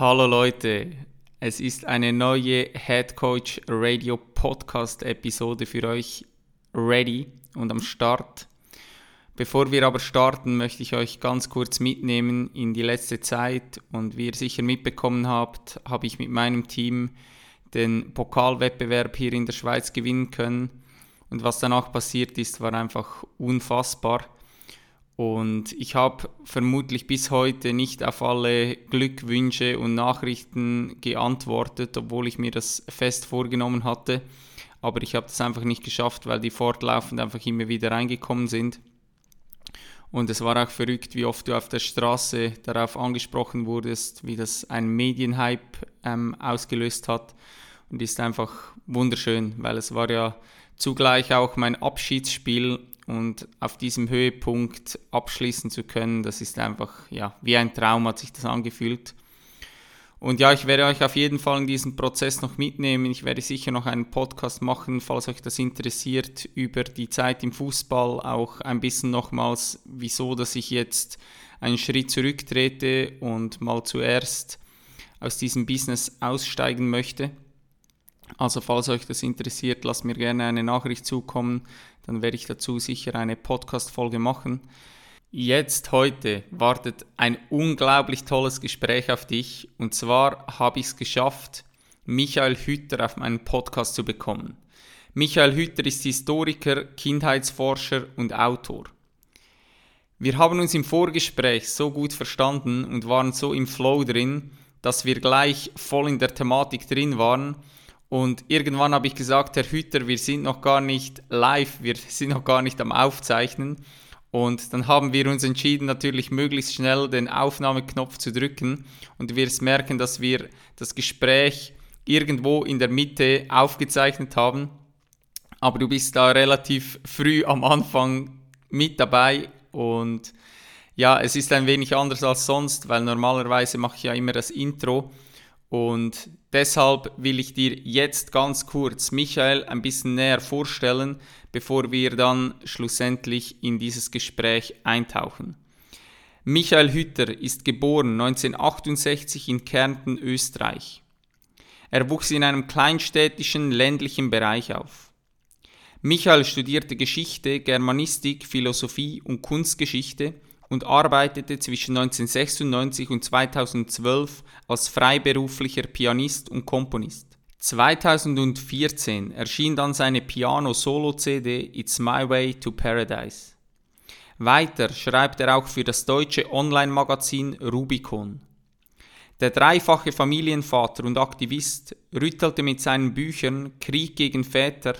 Hallo Leute, es ist eine neue Head Coach Radio Podcast Episode für euch ready und am Start. Bevor wir aber starten, möchte ich euch ganz kurz mitnehmen in die letzte Zeit und wie ihr sicher mitbekommen habt, habe ich mit meinem Team den Pokalwettbewerb hier in der Schweiz gewinnen können und was danach passiert ist, war einfach unfassbar. Und ich habe vermutlich bis heute nicht auf alle Glückwünsche und Nachrichten geantwortet, obwohl ich mir das fest vorgenommen hatte. Aber ich habe das einfach nicht geschafft, weil die fortlaufend einfach immer wieder reingekommen sind. Und es war auch verrückt, wie oft du auf der Straße darauf angesprochen wurdest, wie das ein Medienhype ähm, ausgelöst hat. Und ist einfach wunderschön, weil es war ja zugleich auch mein Abschiedsspiel und auf diesem Höhepunkt abschließen zu können, das ist einfach, ja, wie ein Traum hat sich das angefühlt. Und ja, ich werde euch auf jeden Fall in diesen Prozess noch mitnehmen. Ich werde sicher noch einen Podcast machen, falls euch das interessiert, über die Zeit im Fußball, auch ein bisschen nochmals, wieso, dass ich jetzt einen Schritt zurücktrete und mal zuerst aus diesem Business aussteigen möchte. Also falls euch das interessiert, lasst mir gerne eine Nachricht zukommen, dann werde ich dazu sicher eine Podcast-Folge machen. Jetzt heute wartet ein unglaublich tolles Gespräch auf dich und zwar habe ich es geschafft, Michael Hütter auf meinen Podcast zu bekommen. Michael Hütter ist Historiker, Kindheitsforscher und Autor. Wir haben uns im Vorgespräch so gut verstanden und waren so im Flow drin, dass wir gleich voll in der Thematik drin waren und irgendwann habe ich gesagt, Herr Hütter, wir sind noch gar nicht live, wir sind noch gar nicht am Aufzeichnen. Und dann haben wir uns entschieden, natürlich möglichst schnell den Aufnahmeknopf zu drücken. Und wir merken, dass wir das Gespräch irgendwo in der Mitte aufgezeichnet haben. Aber du bist da relativ früh am Anfang mit dabei. Und ja, es ist ein wenig anders als sonst, weil normalerweise mache ich ja immer das Intro. Und deshalb will ich dir jetzt ganz kurz Michael ein bisschen näher vorstellen, bevor wir dann schlussendlich in dieses Gespräch eintauchen. Michael Hütter ist geboren 1968 in Kärnten, Österreich. Er wuchs in einem kleinstädtischen ländlichen Bereich auf. Michael studierte Geschichte, Germanistik, Philosophie und Kunstgeschichte und arbeitete zwischen 1996 und 2012 als freiberuflicher Pianist und Komponist. 2014 erschien dann seine Piano-Solo-CD It's My Way to Paradise. Weiter schreibt er auch für das deutsche Online-Magazin Rubicon. Der dreifache Familienvater und Aktivist rüttelte mit seinen Büchern Krieg gegen Väter,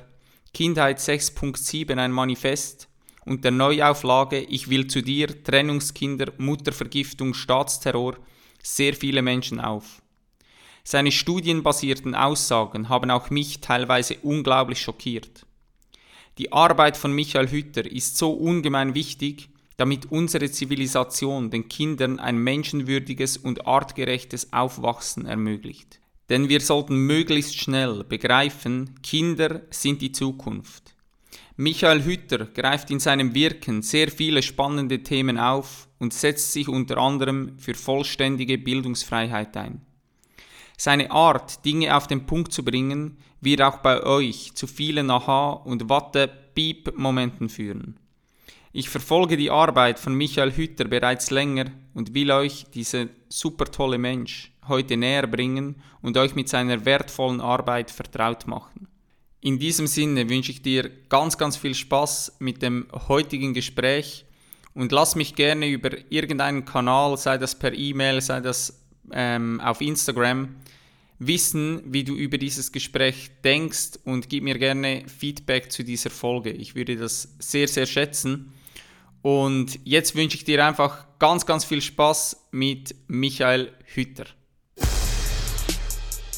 Kindheit 6.7 ein Manifest und der Neuauflage Ich will zu dir, Trennungskinder, Muttervergiftung, Staatsterror sehr viele Menschen auf. Seine studienbasierten Aussagen haben auch mich teilweise unglaublich schockiert. Die Arbeit von Michael Hütter ist so ungemein wichtig, damit unsere Zivilisation den Kindern ein menschenwürdiges und artgerechtes Aufwachsen ermöglicht. Denn wir sollten möglichst schnell begreifen, Kinder sind die Zukunft. Michael Hütter greift in seinem Wirken sehr viele spannende Themen auf und setzt sich unter anderem für vollständige Bildungsfreiheit ein. Seine Art, Dinge auf den Punkt zu bringen, wird auch bei euch zu vielen Aha- und Watte-Piep-Momenten führen. Ich verfolge die Arbeit von Michael Hütter bereits länger und will euch diese super tolle Mensch heute näher bringen und euch mit seiner wertvollen Arbeit vertraut machen. In diesem Sinne wünsche ich dir ganz, ganz viel Spaß mit dem heutigen Gespräch und lass mich gerne über irgendeinen Kanal, sei das per E-Mail, sei das ähm, auf Instagram, wissen, wie du über dieses Gespräch denkst und gib mir gerne Feedback zu dieser Folge. Ich würde das sehr, sehr schätzen. Und jetzt wünsche ich dir einfach ganz, ganz viel Spaß mit Michael Hütter.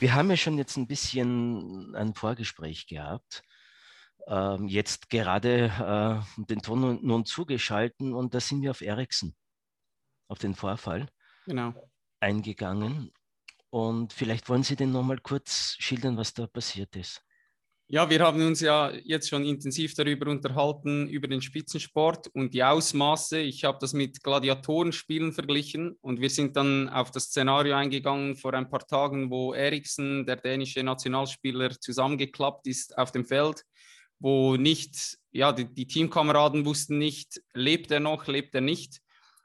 Wir haben ja schon jetzt ein bisschen ein Vorgespräch gehabt. Ähm, jetzt gerade äh, den Ton nun zugeschalten und da sind wir auf Ericsson, auf den Vorfall genau. eingegangen. Und vielleicht wollen Sie denn nochmal kurz schildern, was da passiert ist. Ja, wir haben uns ja jetzt schon intensiv darüber unterhalten, über den Spitzensport und die Ausmaße. Ich habe das mit Gladiatorenspielen verglichen und wir sind dann auf das Szenario eingegangen vor ein paar Tagen, wo Eriksen, der dänische Nationalspieler, zusammengeklappt ist auf dem Feld, wo nicht, ja, die, die Teamkameraden wussten nicht, lebt er noch, lebt er nicht.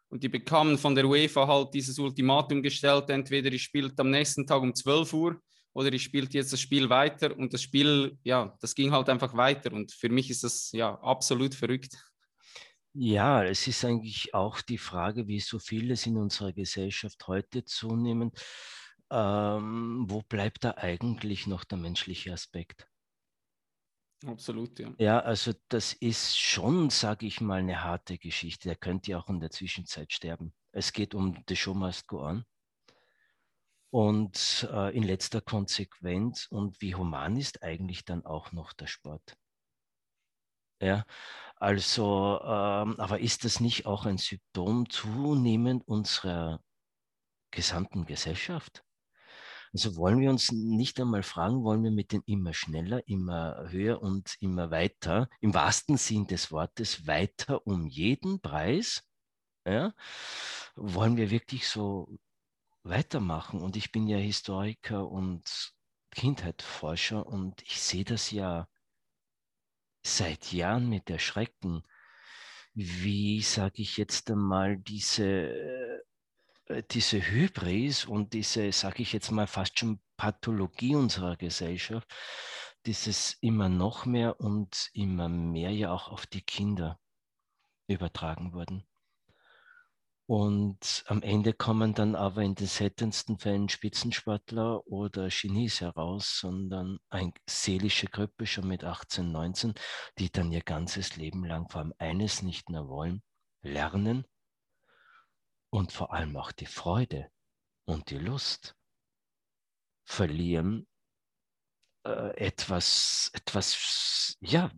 Und die bekamen von der UEFA halt dieses Ultimatum gestellt, entweder ihr spielt am nächsten Tag um 12 Uhr oder ich spielte jetzt das Spiel weiter und das Spiel, ja, das ging halt einfach weiter und für mich ist das ja absolut verrückt. Ja, es ist eigentlich auch die Frage, wie so vieles in unserer Gesellschaft heute zunehmend, ähm, wo bleibt da eigentlich noch der menschliche Aspekt? Absolut, ja. Ja, also das ist schon, sage ich mal, eine harte Geschichte. Er könnte ja auch in der Zwischenzeit sterben. Es geht um The Show Must Go On. Und äh, in letzter Konsequenz und wie human ist eigentlich dann auch noch der Sport? Ja, also, ähm, aber ist das nicht auch ein Symptom zunehmend unserer gesamten Gesellschaft? Also wollen wir uns nicht einmal fragen, wollen wir mit den immer schneller, immer höher und immer weiter, im wahrsten Sinn des Wortes, weiter um jeden Preis? Ja? Wollen wir wirklich so weitermachen. Und ich bin ja Historiker und Kindheitsforscher und ich sehe das ja seit Jahren mit Erschrecken, wie, sage ich jetzt einmal, diese, äh, diese Hybris und diese, sage ich jetzt mal, fast schon Pathologie unserer Gesellschaft, dieses immer noch mehr und immer mehr ja auch auf die Kinder übertragen wurden. Und am Ende kommen dann aber in den seltensten Fällen Spitzensportler oder Genies heraus, sondern ein seelische Gruppe schon mit 18, 19, die dann ihr ganzes Leben lang vor allem eines nicht mehr wollen, lernen. Und vor allem auch die Freude und die Lust verlieren, äh, etwas, etwas, ja,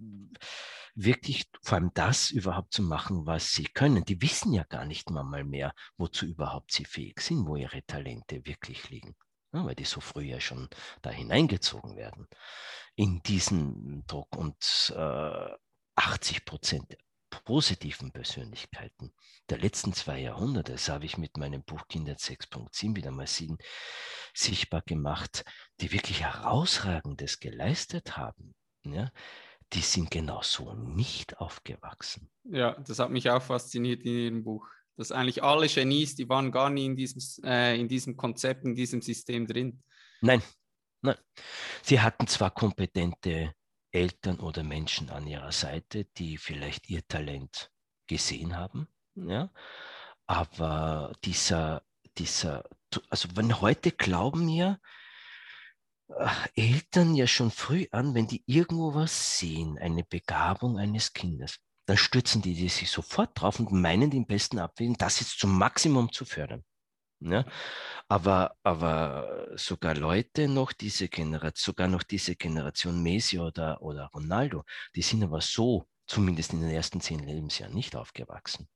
wirklich vor allem das überhaupt zu machen, was sie können. Die wissen ja gar nicht mal mehr, wozu überhaupt sie fähig sind, wo ihre Talente wirklich liegen. Ja, weil die so früh ja schon da hineingezogen werden in diesen Druck. Und äh, 80 Prozent positiven Persönlichkeiten der letzten zwei Jahrhunderte, das habe ich mit meinem Buch Kinder 6.7 wieder mal sichtbar gemacht, die wirklich herausragendes geleistet haben. Ja, die sind genau so nicht aufgewachsen. Ja, das hat mich auch fasziniert in Ihrem Buch. Dass eigentlich alle Genies, die waren gar nie in diesem, äh, in diesem Konzept, in diesem System drin. Nein, nein. Sie hatten zwar kompetente Eltern oder Menschen an ihrer Seite, die vielleicht ihr Talent gesehen haben, ja, aber dieser, dieser, also wenn heute glauben ja, Eltern ja schon früh an, wenn die irgendwo was sehen, eine Begabung eines Kindes, dann stürzen die, die sich sofort drauf und meinen den besten Abwägen, das jetzt zum Maximum zu fördern. Ja? Aber, aber sogar Leute noch diese Generation, sogar noch diese Generation Messi oder, oder Ronaldo, die sind aber so, zumindest in den ersten zehn Lebensjahren, nicht aufgewachsen.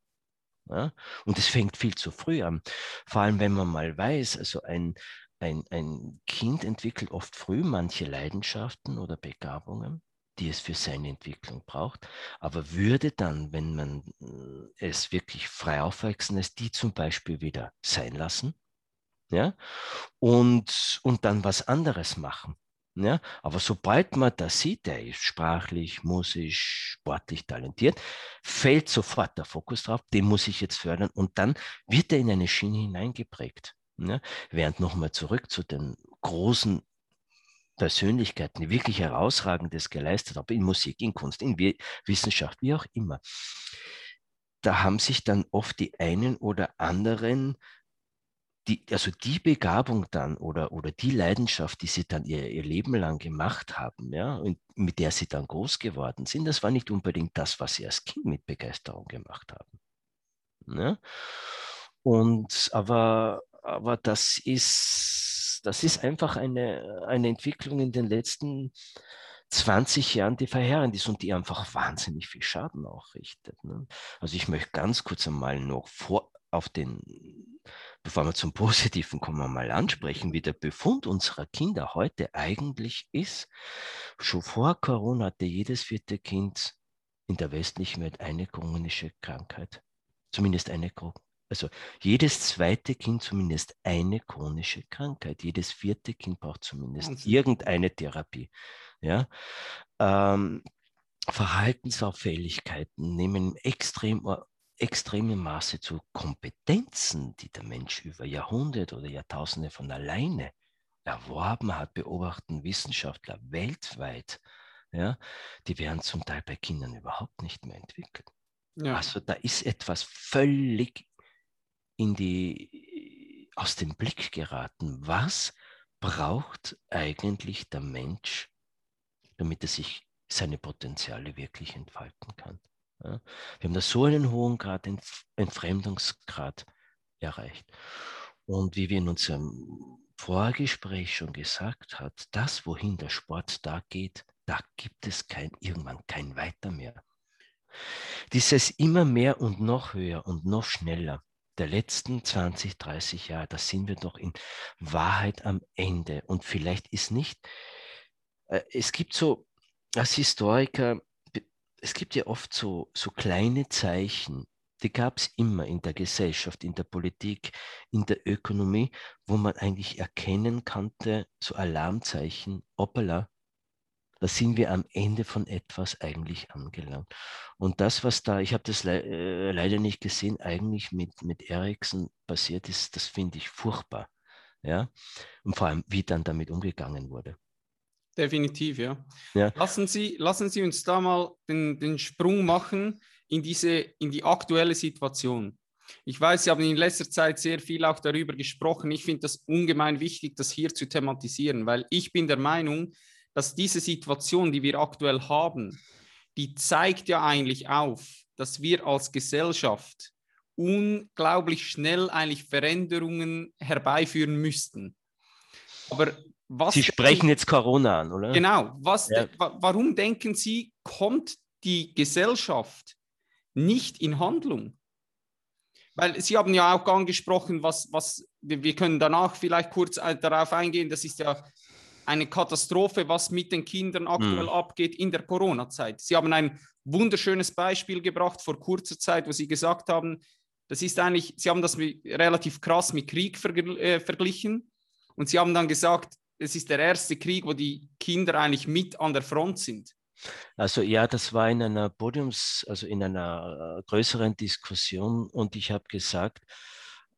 Ja? Und es fängt viel zu früh an. Vor allem, wenn man mal weiß, also ein, ein, ein Kind entwickelt oft früh manche Leidenschaften oder Begabungen, die es für seine Entwicklung braucht, aber würde dann, wenn man äh, es wirklich frei aufwachsen lässt, die zum Beispiel wieder sein lassen, ja, und, und dann was anderes machen. Ja, aber sobald man das sieht, der ist sprachlich, musisch, sportlich talentiert, fällt sofort der Fokus drauf, den muss ich jetzt fördern und dann wird er in eine Schiene hineingeprägt. Ne? Während nochmal zurück zu den großen Persönlichkeiten, die wirklich herausragendes geleistet haben, in Musik, in Kunst, in Wissenschaft, wie auch immer. Da haben sich dann oft die einen oder anderen, die, also die Begabung dann oder, oder die Leidenschaft, die sie dann ihr, ihr Leben lang gemacht haben, ja, und mit der sie dann groß geworden sind, das war nicht unbedingt das, was sie als Kind mit Begeisterung gemacht haben. Ne? Und aber aber das ist das, ist einfach eine, eine Entwicklung in den letzten 20 Jahren, die verheerend ist und die einfach wahnsinnig viel Schaden auch richtet. Ne? Also ich möchte ganz kurz einmal noch vor, auf den, bevor wir zum Positiven kommen, mal ansprechen, wie der Befund unserer Kinder heute eigentlich ist. Schon vor Corona hatte jedes vierte Kind in der westlichen Welt eine chronische Krankheit. Zumindest eine, also jedes zweite Kind zumindest eine chronische Krankheit. Jedes vierte Kind braucht zumindest Wahnsinn. irgendeine Therapie. Ja? Ähm, Verhaltensauffälligkeiten nehmen extrem extremem Maße zu Kompetenzen, die der Mensch über Jahrhunderte oder Jahrtausende von alleine erworben hat, beobachten Wissenschaftler weltweit, ja, die werden zum Teil bei Kindern überhaupt nicht mehr entwickelt. Ja. Also da ist etwas völlig in die, aus dem Blick geraten. Was braucht eigentlich der Mensch, damit er sich seine Potenziale wirklich entfalten kann? Ja. Wir haben da so einen hohen Grad, Entfremdungsgrad erreicht. Und wie wir in unserem Vorgespräch schon gesagt hat, das, wohin der Sport da geht, da gibt es kein, irgendwann kein Weiter mehr. Dieses immer mehr und noch höher und noch schneller der letzten 20, 30 Jahre, da sind wir doch in Wahrheit am Ende. Und vielleicht ist nicht, äh, es gibt so als Historiker es gibt ja oft so, so kleine Zeichen, die gab es immer in der Gesellschaft, in der Politik, in der Ökonomie, wo man eigentlich erkennen konnte, so Alarmzeichen, hoppala, da sind wir am Ende von etwas eigentlich angelangt. Und das, was da, ich habe das le äh, leider nicht gesehen, eigentlich mit, mit Ericsson passiert ist, das finde ich furchtbar. Ja? Und vor allem, wie dann damit umgegangen wurde. Definitiv, ja. ja. Lassen, Sie, lassen Sie uns da mal den, den Sprung machen in, diese, in die aktuelle Situation. Ich weiß, Sie haben in letzter Zeit sehr viel auch darüber gesprochen. Ich finde das ungemein wichtig, das hier zu thematisieren, weil ich bin der Meinung, dass diese Situation, die wir aktuell haben, die zeigt ja eigentlich auf, dass wir als Gesellschaft unglaublich schnell eigentlich Veränderungen herbeiführen müssten. Aber was Sie sprechen jetzt Corona an, oder? Genau. Was, ja. warum denken Sie, kommt die Gesellschaft nicht in Handlung? Weil Sie haben ja auch angesprochen, was, was wir können danach vielleicht kurz äh, darauf eingehen, das ist ja eine Katastrophe, was mit den Kindern aktuell hm. abgeht in der Corona-Zeit. Sie haben ein wunderschönes Beispiel gebracht vor kurzer Zeit, wo Sie gesagt haben, das ist eigentlich, Sie haben das relativ krass mit Krieg vergl äh, verglichen und Sie haben dann gesagt, es ist der erste Krieg, wo die Kinder eigentlich mit an der Front sind. Also ja, das war in einer Podiums, also in einer äh, größeren Diskussion und ich habe gesagt,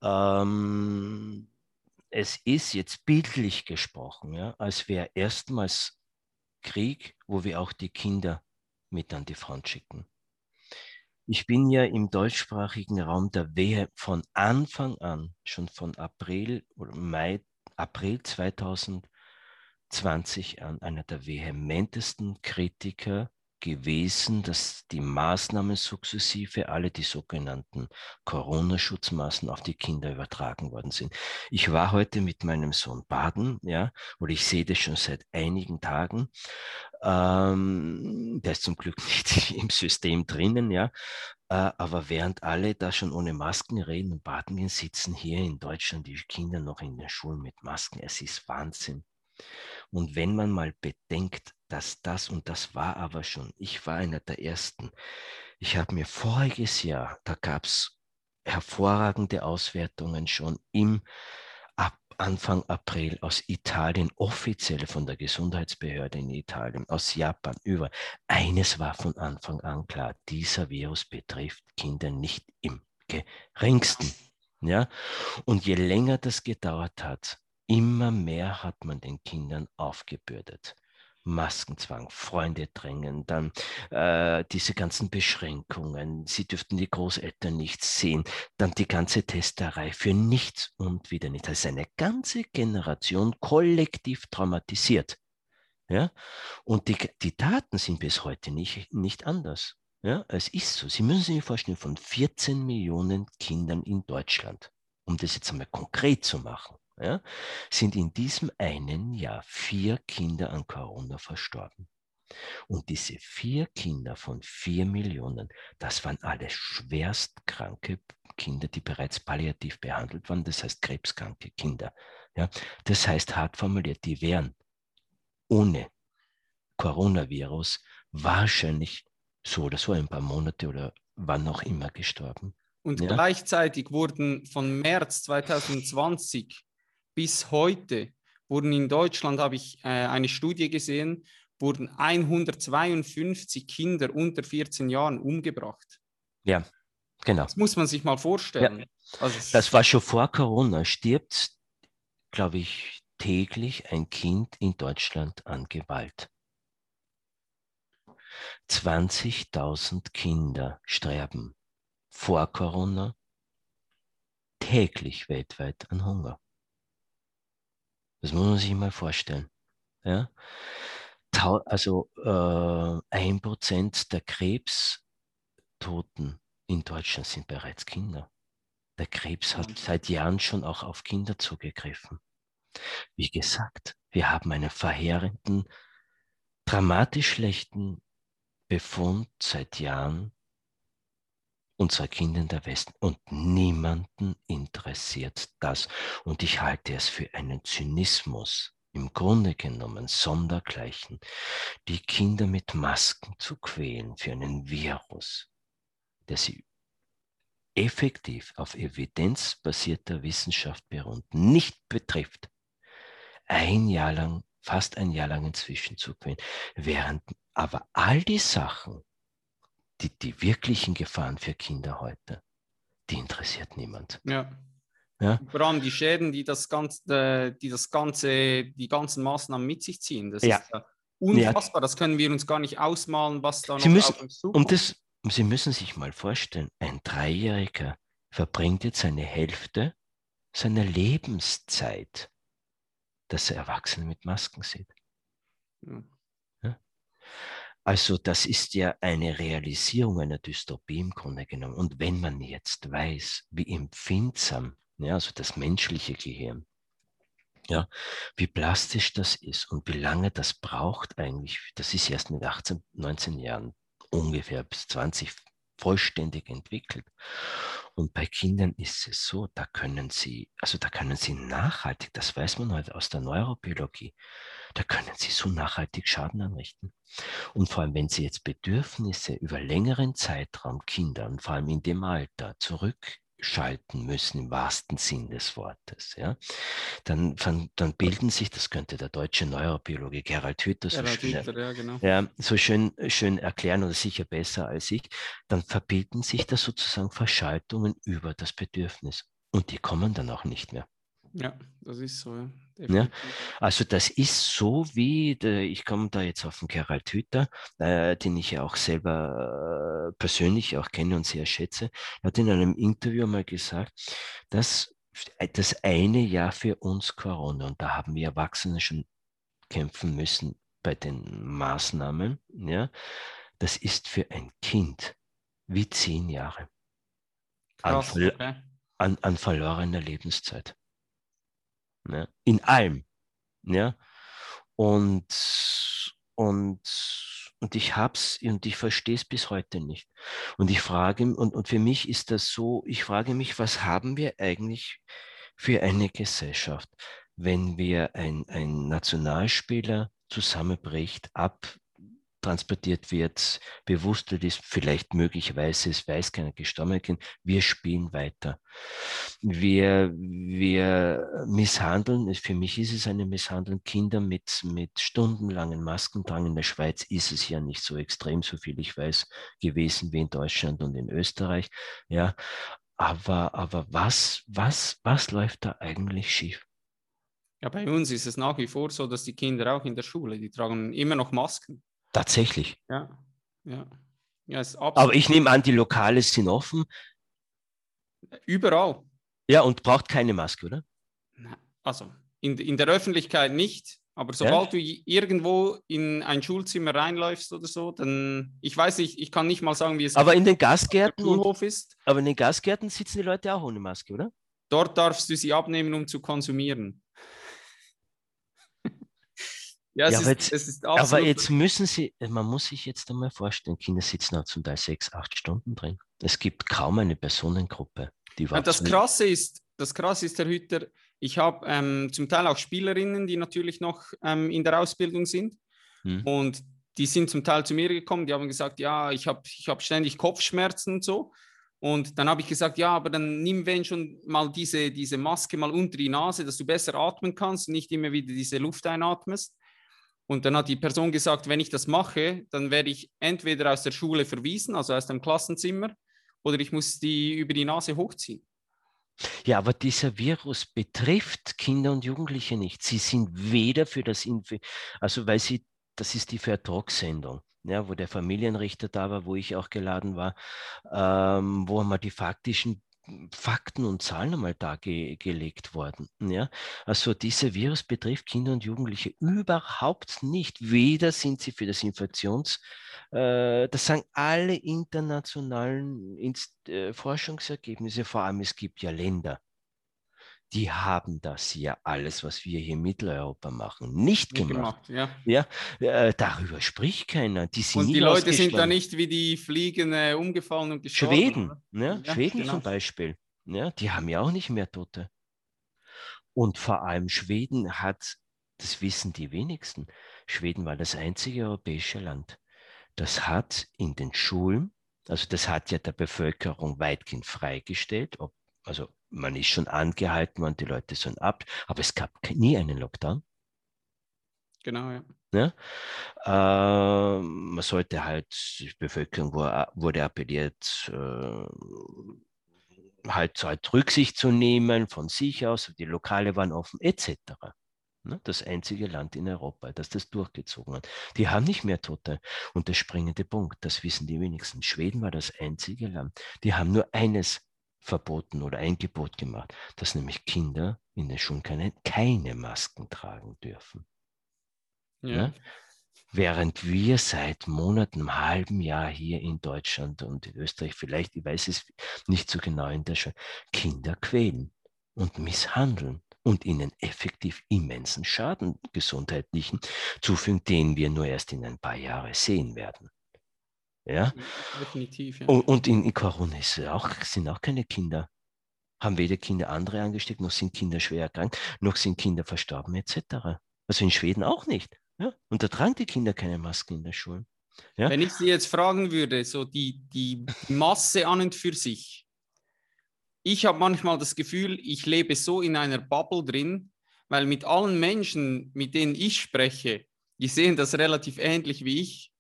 ähm, es ist jetzt bildlich gesprochen, ja, als wäre erstmals Krieg, wo wir auch die Kinder mit an die Front schicken. Ich bin ja im deutschsprachigen Raum der Wehe von Anfang an, schon von April oder Mai, April 2000 20 Jahren einer der vehementesten Kritiker gewesen, dass die Maßnahmen sukzessive, alle die sogenannten Corona-Schutzmaßnahmen auf die Kinder übertragen worden sind. Ich war heute mit meinem Sohn baden, ja, oder ich sehe das schon seit einigen Tagen. Ähm, der ist zum Glück nicht im System drinnen, ja. Äh, aber während alle da schon ohne Masken reden und baden gehen, sitzen hier in Deutschland die Kinder noch in den Schulen mit Masken. Es ist Wahnsinn. Und wenn man mal bedenkt, dass das, und das war aber schon, ich war einer der Ersten, ich habe mir voriges Jahr, da gab es hervorragende Auswertungen schon im ab Anfang April aus Italien, offiziell von der Gesundheitsbehörde in Italien, aus Japan über. Eines war von Anfang an klar, dieser Virus betrifft Kinder nicht im geringsten. Ja? Und je länger das gedauert hat, Immer mehr hat man den Kindern aufgebürdet. Maskenzwang, Freunde drängen, dann äh, diese ganzen Beschränkungen, sie dürften die Großeltern nicht sehen, dann die ganze Testerei für nichts und wieder nicht. Also eine ganze Generation kollektiv traumatisiert. Ja? Und die, die Daten sind bis heute nicht, nicht anders. Ja? Es ist so. Sie müssen sich vorstellen, von 14 Millionen Kindern in Deutschland, um das jetzt einmal konkret zu machen, ja, sind in diesem einen Jahr vier Kinder an Corona verstorben. Und diese vier Kinder von vier Millionen, das waren alle schwerstkranke Kinder, die bereits palliativ behandelt waren, das heißt krebskranke Kinder. Ja? Das heißt, hart formuliert, die wären ohne Coronavirus wahrscheinlich so oder so ein paar Monate oder wann auch immer gestorben. Und ja? gleichzeitig wurden von März 2020 bis heute, wurden in Deutschland, habe ich äh, eine Studie gesehen, wurden 152 Kinder unter 14 Jahren umgebracht. Ja, genau. Das muss man sich mal vorstellen. Ja. Also das war schon vor Corona. Stirbt, glaube ich, täglich ein Kind in Deutschland an Gewalt. 20.000 Kinder sterben vor Corona täglich weltweit an Hunger. Das muss man sich mal vorstellen. Ja? Also äh, ein Prozent der Krebstoten in Deutschland sind bereits Kinder. Der Krebs hat seit Jahren schon auch auf Kinder zugegriffen. Wie gesagt, wir haben einen verheerenden, dramatisch schlechten Befund seit Jahren unserer Kinder in der Westen und niemanden interessiert das. Und ich halte es für einen Zynismus, im Grunde genommen sondergleichen, die Kinder mit Masken zu quälen für einen Virus, der sie effektiv auf evidenzbasierter Wissenschaft beruht, nicht betrifft, ein Jahr lang, fast ein Jahr lang inzwischen zu quälen, während aber all die Sachen, die, die wirklichen Gefahren für Kinder heute, die interessiert niemand. Ja. Ja. Vor allem die Schäden, die das ganze, die das ganze, die ganzen Maßnahmen mit sich ziehen. Das ja. ist ja unfassbar. Das können wir uns gar nicht ausmalen, was da Sie noch müssen, auf uns zukommt. Und das, Sie müssen sich mal vorstellen, ein Dreijähriger verbringt jetzt eine Hälfte seiner Lebenszeit, dass er Erwachsene mit Masken sieht. Ja. Also das ist ja eine Realisierung einer Dystopie im Grunde genommen. Und wenn man jetzt weiß, wie empfindsam, ja, also das menschliche Gehirn, ja, wie plastisch das ist und wie lange das braucht eigentlich, das ist erst mit 18, 19 Jahren ungefähr bis 20 vollständig entwickelt. Und bei Kindern ist es so, da können sie, also da können sie nachhaltig, das weiß man heute aus der Neurobiologie, da können sie so nachhaltig Schaden anrichten. Und vor allem, wenn sie jetzt Bedürfnisse über längeren Zeitraum Kindern, vor allem in dem Alter, zurückschalten müssen im wahrsten Sinn des Wortes, ja, dann, dann bilden sich, das könnte der deutsche Neurobiologe Gerald Hütter so, Gerald schön, Hütter, ja, genau. ja, so schön, schön erklären oder sicher besser als ich, dann verbilden sich da sozusagen Verschaltungen über das Bedürfnis und die kommen dann auch nicht mehr. Ja, das ist so. Ja. Ja, also das ist so wie, der, ich komme da jetzt auf den Gerald Hüther, äh, den ich ja auch selber äh, persönlich auch kenne und sehr schätze. Er hat in einem Interview mal gesagt, dass das eine Jahr für uns Corona, und da haben wir Erwachsene schon kämpfen müssen bei den Maßnahmen, ja, das ist für ein Kind wie zehn Jahre Krass, an, okay. an, an verlorener Lebenszeit. Ne? In allem. Ja? Und, und, und ich hab's und ich verstehe es bis heute nicht. Und ich frage, und, und für mich ist das so, ich frage mich, was haben wir eigentlich für eine Gesellschaft, wenn wir ein, ein Nationalspieler zusammenbricht, ab transportiert wird, bewusst wird, ist vielleicht möglicherweise, es weiß keiner gestorben, wir spielen weiter. Wir, wir misshandeln, für mich ist es eine Misshandlung, Kinder mit, mit stundenlangen Maskendrang. In der Schweiz ist es ja nicht so extrem, so viel ich weiß, gewesen wie in Deutschland und in Österreich. Ja, aber, aber was, was, was läuft da eigentlich schief? Ja, bei uns ist es nach wie vor so, dass die Kinder auch in der Schule, die tragen immer noch Masken. Tatsächlich. Ja, ja. ja Aber ich nehme an, die Lokale sind offen. Überall. Ja, und braucht keine Maske, oder? Also in, in der Öffentlichkeit nicht, aber sobald ja? du irgendwo in ein Schulzimmer reinläufst oder so, dann, ich weiß nicht, ich kann nicht mal sagen, wie es aber in den Gastgärten und, ist. Aber in den Gastgärten sitzen die Leute auch ohne Maske, oder? Dort darfst du sie abnehmen, um zu konsumieren. Ja, ja ist, aber, jetzt, aber jetzt müssen sie, man muss sich jetzt einmal vorstellen, Kinder sitzen auch zum Teil sechs, acht Stunden drin. Es gibt kaum eine Personengruppe, die war. Das Krasse ist, das Krasse ist, Herr Hütter, ich habe ähm, zum Teil auch Spielerinnen, die natürlich noch ähm, in der Ausbildung sind. Hm. Und die sind zum Teil zu mir gekommen, die haben gesagt, ja, ich habe ich hab ständig Kopfschmerzen und so. Und dann habe ich gesagt, ja, aber dann nimm wenn schon mal diese, diese Maske mal unter die Nase, dass du besser atmen kannst, nicht immer wieder diese Luft einatmest. Und dann hat die Person gesagt, wenn ich das mache, dann werde ich entweder aus der Schule verwiesen, also aus dem Klassenzimmer, oder ich muss die über die Nase hochziehen. Ja, aber dieser Virus betrifft Kinder und Jugendliche nicht. Sie sind weder für das, Inf also weil sie, das ist die Vertragssendung, ja, wo der Familienrichter da war, wo ich auch geladen war, ähm, wo mal die faktischen Fakten und Zahlen einmal dargelegt worden. Ja? Also dieser Virus betrifft Kinder und Jugendliche überhaupt nicht. Weder sind sie für das Infektions, äh, das sagen alle internationalen Inst äh, Forschungsergebnisse, vor allem es gibt ja Länder, die haben das ja alles, was wir hier in Mitteleuropa machen, nicht, nicht gemacht. gemacht. ja. ja äh, darüber spricht keiner. Die sind und die Leute sind da nicht wie die Fliegen äh, umgefallen und gestorben. Schweden, ne? ja, Schweden genau. zum Beispiel, ja, die haben ja auch nicht mehr Tote. Und vor allem Schweden hat, das wissen die wenigsten, Schweden war das einzige europäische Land, das hat in den Schulen, also das hat ja der Bevölkerung weitgehend freigestellt, ob, also man ist schon angehalten worden, die Leute sollen ab, aber es gab nie einen Lockdown. Genau, ja. ja? Äh, man sollte halt, die Bevölkerung wurde appelliert, äh, halt, halt Rücksicht zu nehmen von sich aus, die Lokale waren offen, etc. Ne? Das einzige Land in Europa, das das durchgezogen hat. Die haben nicht mehr Tote. Und der springende Punkt, das wissen die wenigsten. Schweden war das einzige Land. Die haben nur eines verboten oder ein Gebot gemacht, dass nämlich Kinder in den Schulen keine, keine Masken tragen dürfen. Ja. ja. Während wir seit Monaten, einem halben Jahr hier in Deutschland und in Österreich, vielleicht, ich weiß es nicht so genau in der Schule, Kinder quälen und misshandeln und ihnen effektiv immensen Schaden gesundheitlichen zufügen, den wir nur erst in ein paar Jahren sehen werden. Ja? Definitiv. Ja. Und, und in, in Corona auch, sind auch keine Kinder, haben weder Kinder andere angesteckt, noch sind Kinder schwer erkrankt, noch sind Kinder verstorben etc. Also in Schweden auch nicht. Ja? Und da tragen die Kinder keine Masken in der Schule. Ja? Wenn ich Sie jetzt fragen würde, so die, die Masse an und für sich, ich habe manchmal das Gefühl, ich lebe so in einer Bubble drin, weil mit allen Menschen, mit denen ich spreche, die sehen das relativ ähnlich wie ich.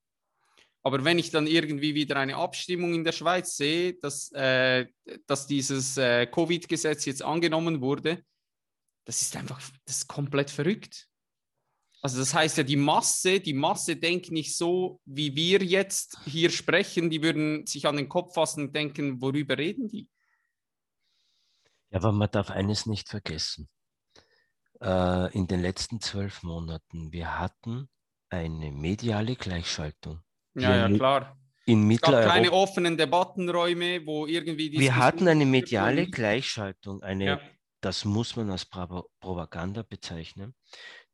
Aber wenn ich dann irgendwie wieder eine Abstimmung in der Schweiz sehe, dass, äh, dass dieses äh, Covid-Gesetz jetzt angenommen wurde, das ist einfach, das ist komplett verrückt. Also das heißt ja, die Masse, die Masse denkt nicht so, wie wir jetzt hier sprechen. Die würden sich an den Kopf fassen und denken, worüber reden die? Ja, aber man darf eines nicht vergessen. Äh, in den letzten zwölf Monaten, wir hatten eine mediale Gleichschaltung ja, ja, klar. In es gab keine offenen Debattenräume, wo irgendwie... Wir hatten eine mediale Gleichschaltung, eine, ja. das muss man als Propaganda bezeichnen,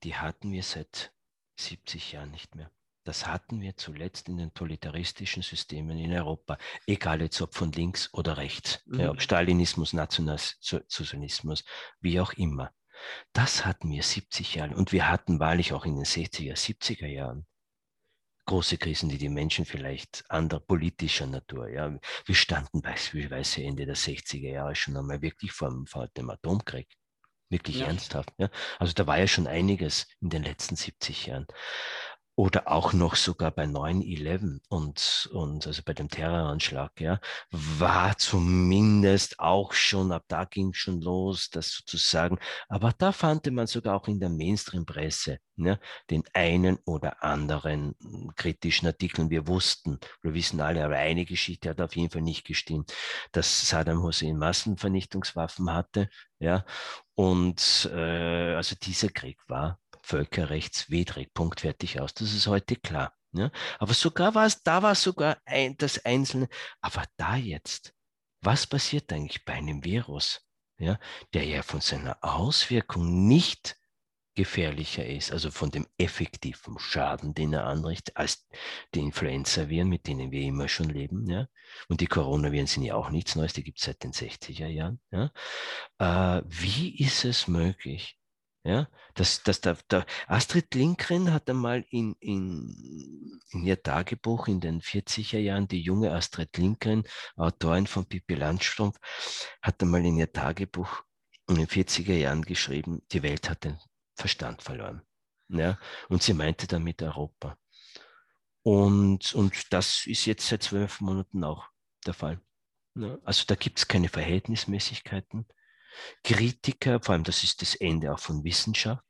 die hatten wir seit 70 Jahren nicht mehr. Das hatten wir zuletzt in den totalitaristischen Systemen in Europa, egal jetzt ob von links oder rechts, mhm. ja, ob Stalinismus, Nationalsozialismus, wie auch immer. Das hatten wir 70 Jahre und wir hatten wahrlich auch in den 60er, 70er Jahren große Krisen, die die Menschen vielleicht anderer politischer Natur, ja. Wir standen beispielsweise Ende der 60er Jahre schon einmal wirklich vor, vor dem Atomkrieg. Wirklich ja. ernsthaft. Ja. Also da war ja schon einiges in den letzten 70 Jahren oder auch noch sogar bei 9-11 und, und also bei dem Terroranschlag, ja, war zumindest auch schon, ab da ging schon los, das sozusagen, aber da fand man sogar auch in der Mainstream-Presse ne, den einen oder anderen hm, kritischen Artikel. Und wir wussten, wir wissen alle, aber eine Geschichte hat auf jeden Fall nicht gestimmt, dass Saddam Hussein Massenvernichtungswaffen hatte, ja, und äh, also dieser Krieg war völkerrechtswidrig, punktfertig aus. Das ist heute klar. Ja? Aber sogar war es, da war sogar ein, das Einzelne. Aber da jetzt, was passiert eigentlich bei einem Virus? ja, der ja von seiner Auswirkung nicht gefährlicher ist, also von dem effektiven Schaden, den er anrichtet, als die Influenza-Viren, mit denen wir immer schon leben. Ja? Und die Coronaviren sind ja auch nichts Neues, die gibt es seit den 60er Jahren. Ja? Äh, wie ist es möglich, ja, dass, dass der, der Astrid Lindgren hat einmal in, in, in ihr Tagebuch in den 40er Jahren, die junge Astrid Lindgren, Autorin von Pippi Landstrumpf, hat einmal in ihr Tagebuch in den 40er Jahren geschrieben, die Welt hat den Verstand verloren. Ja? Und sie meinte damit Europa. Und, und das ist jetzt seit zwölf Monaten auch der Fall. Ja? Also da gibt es keine Verhältnismäßigkeiten. Kritiker, vor allem das ist das Ende auch von Wissenschaft,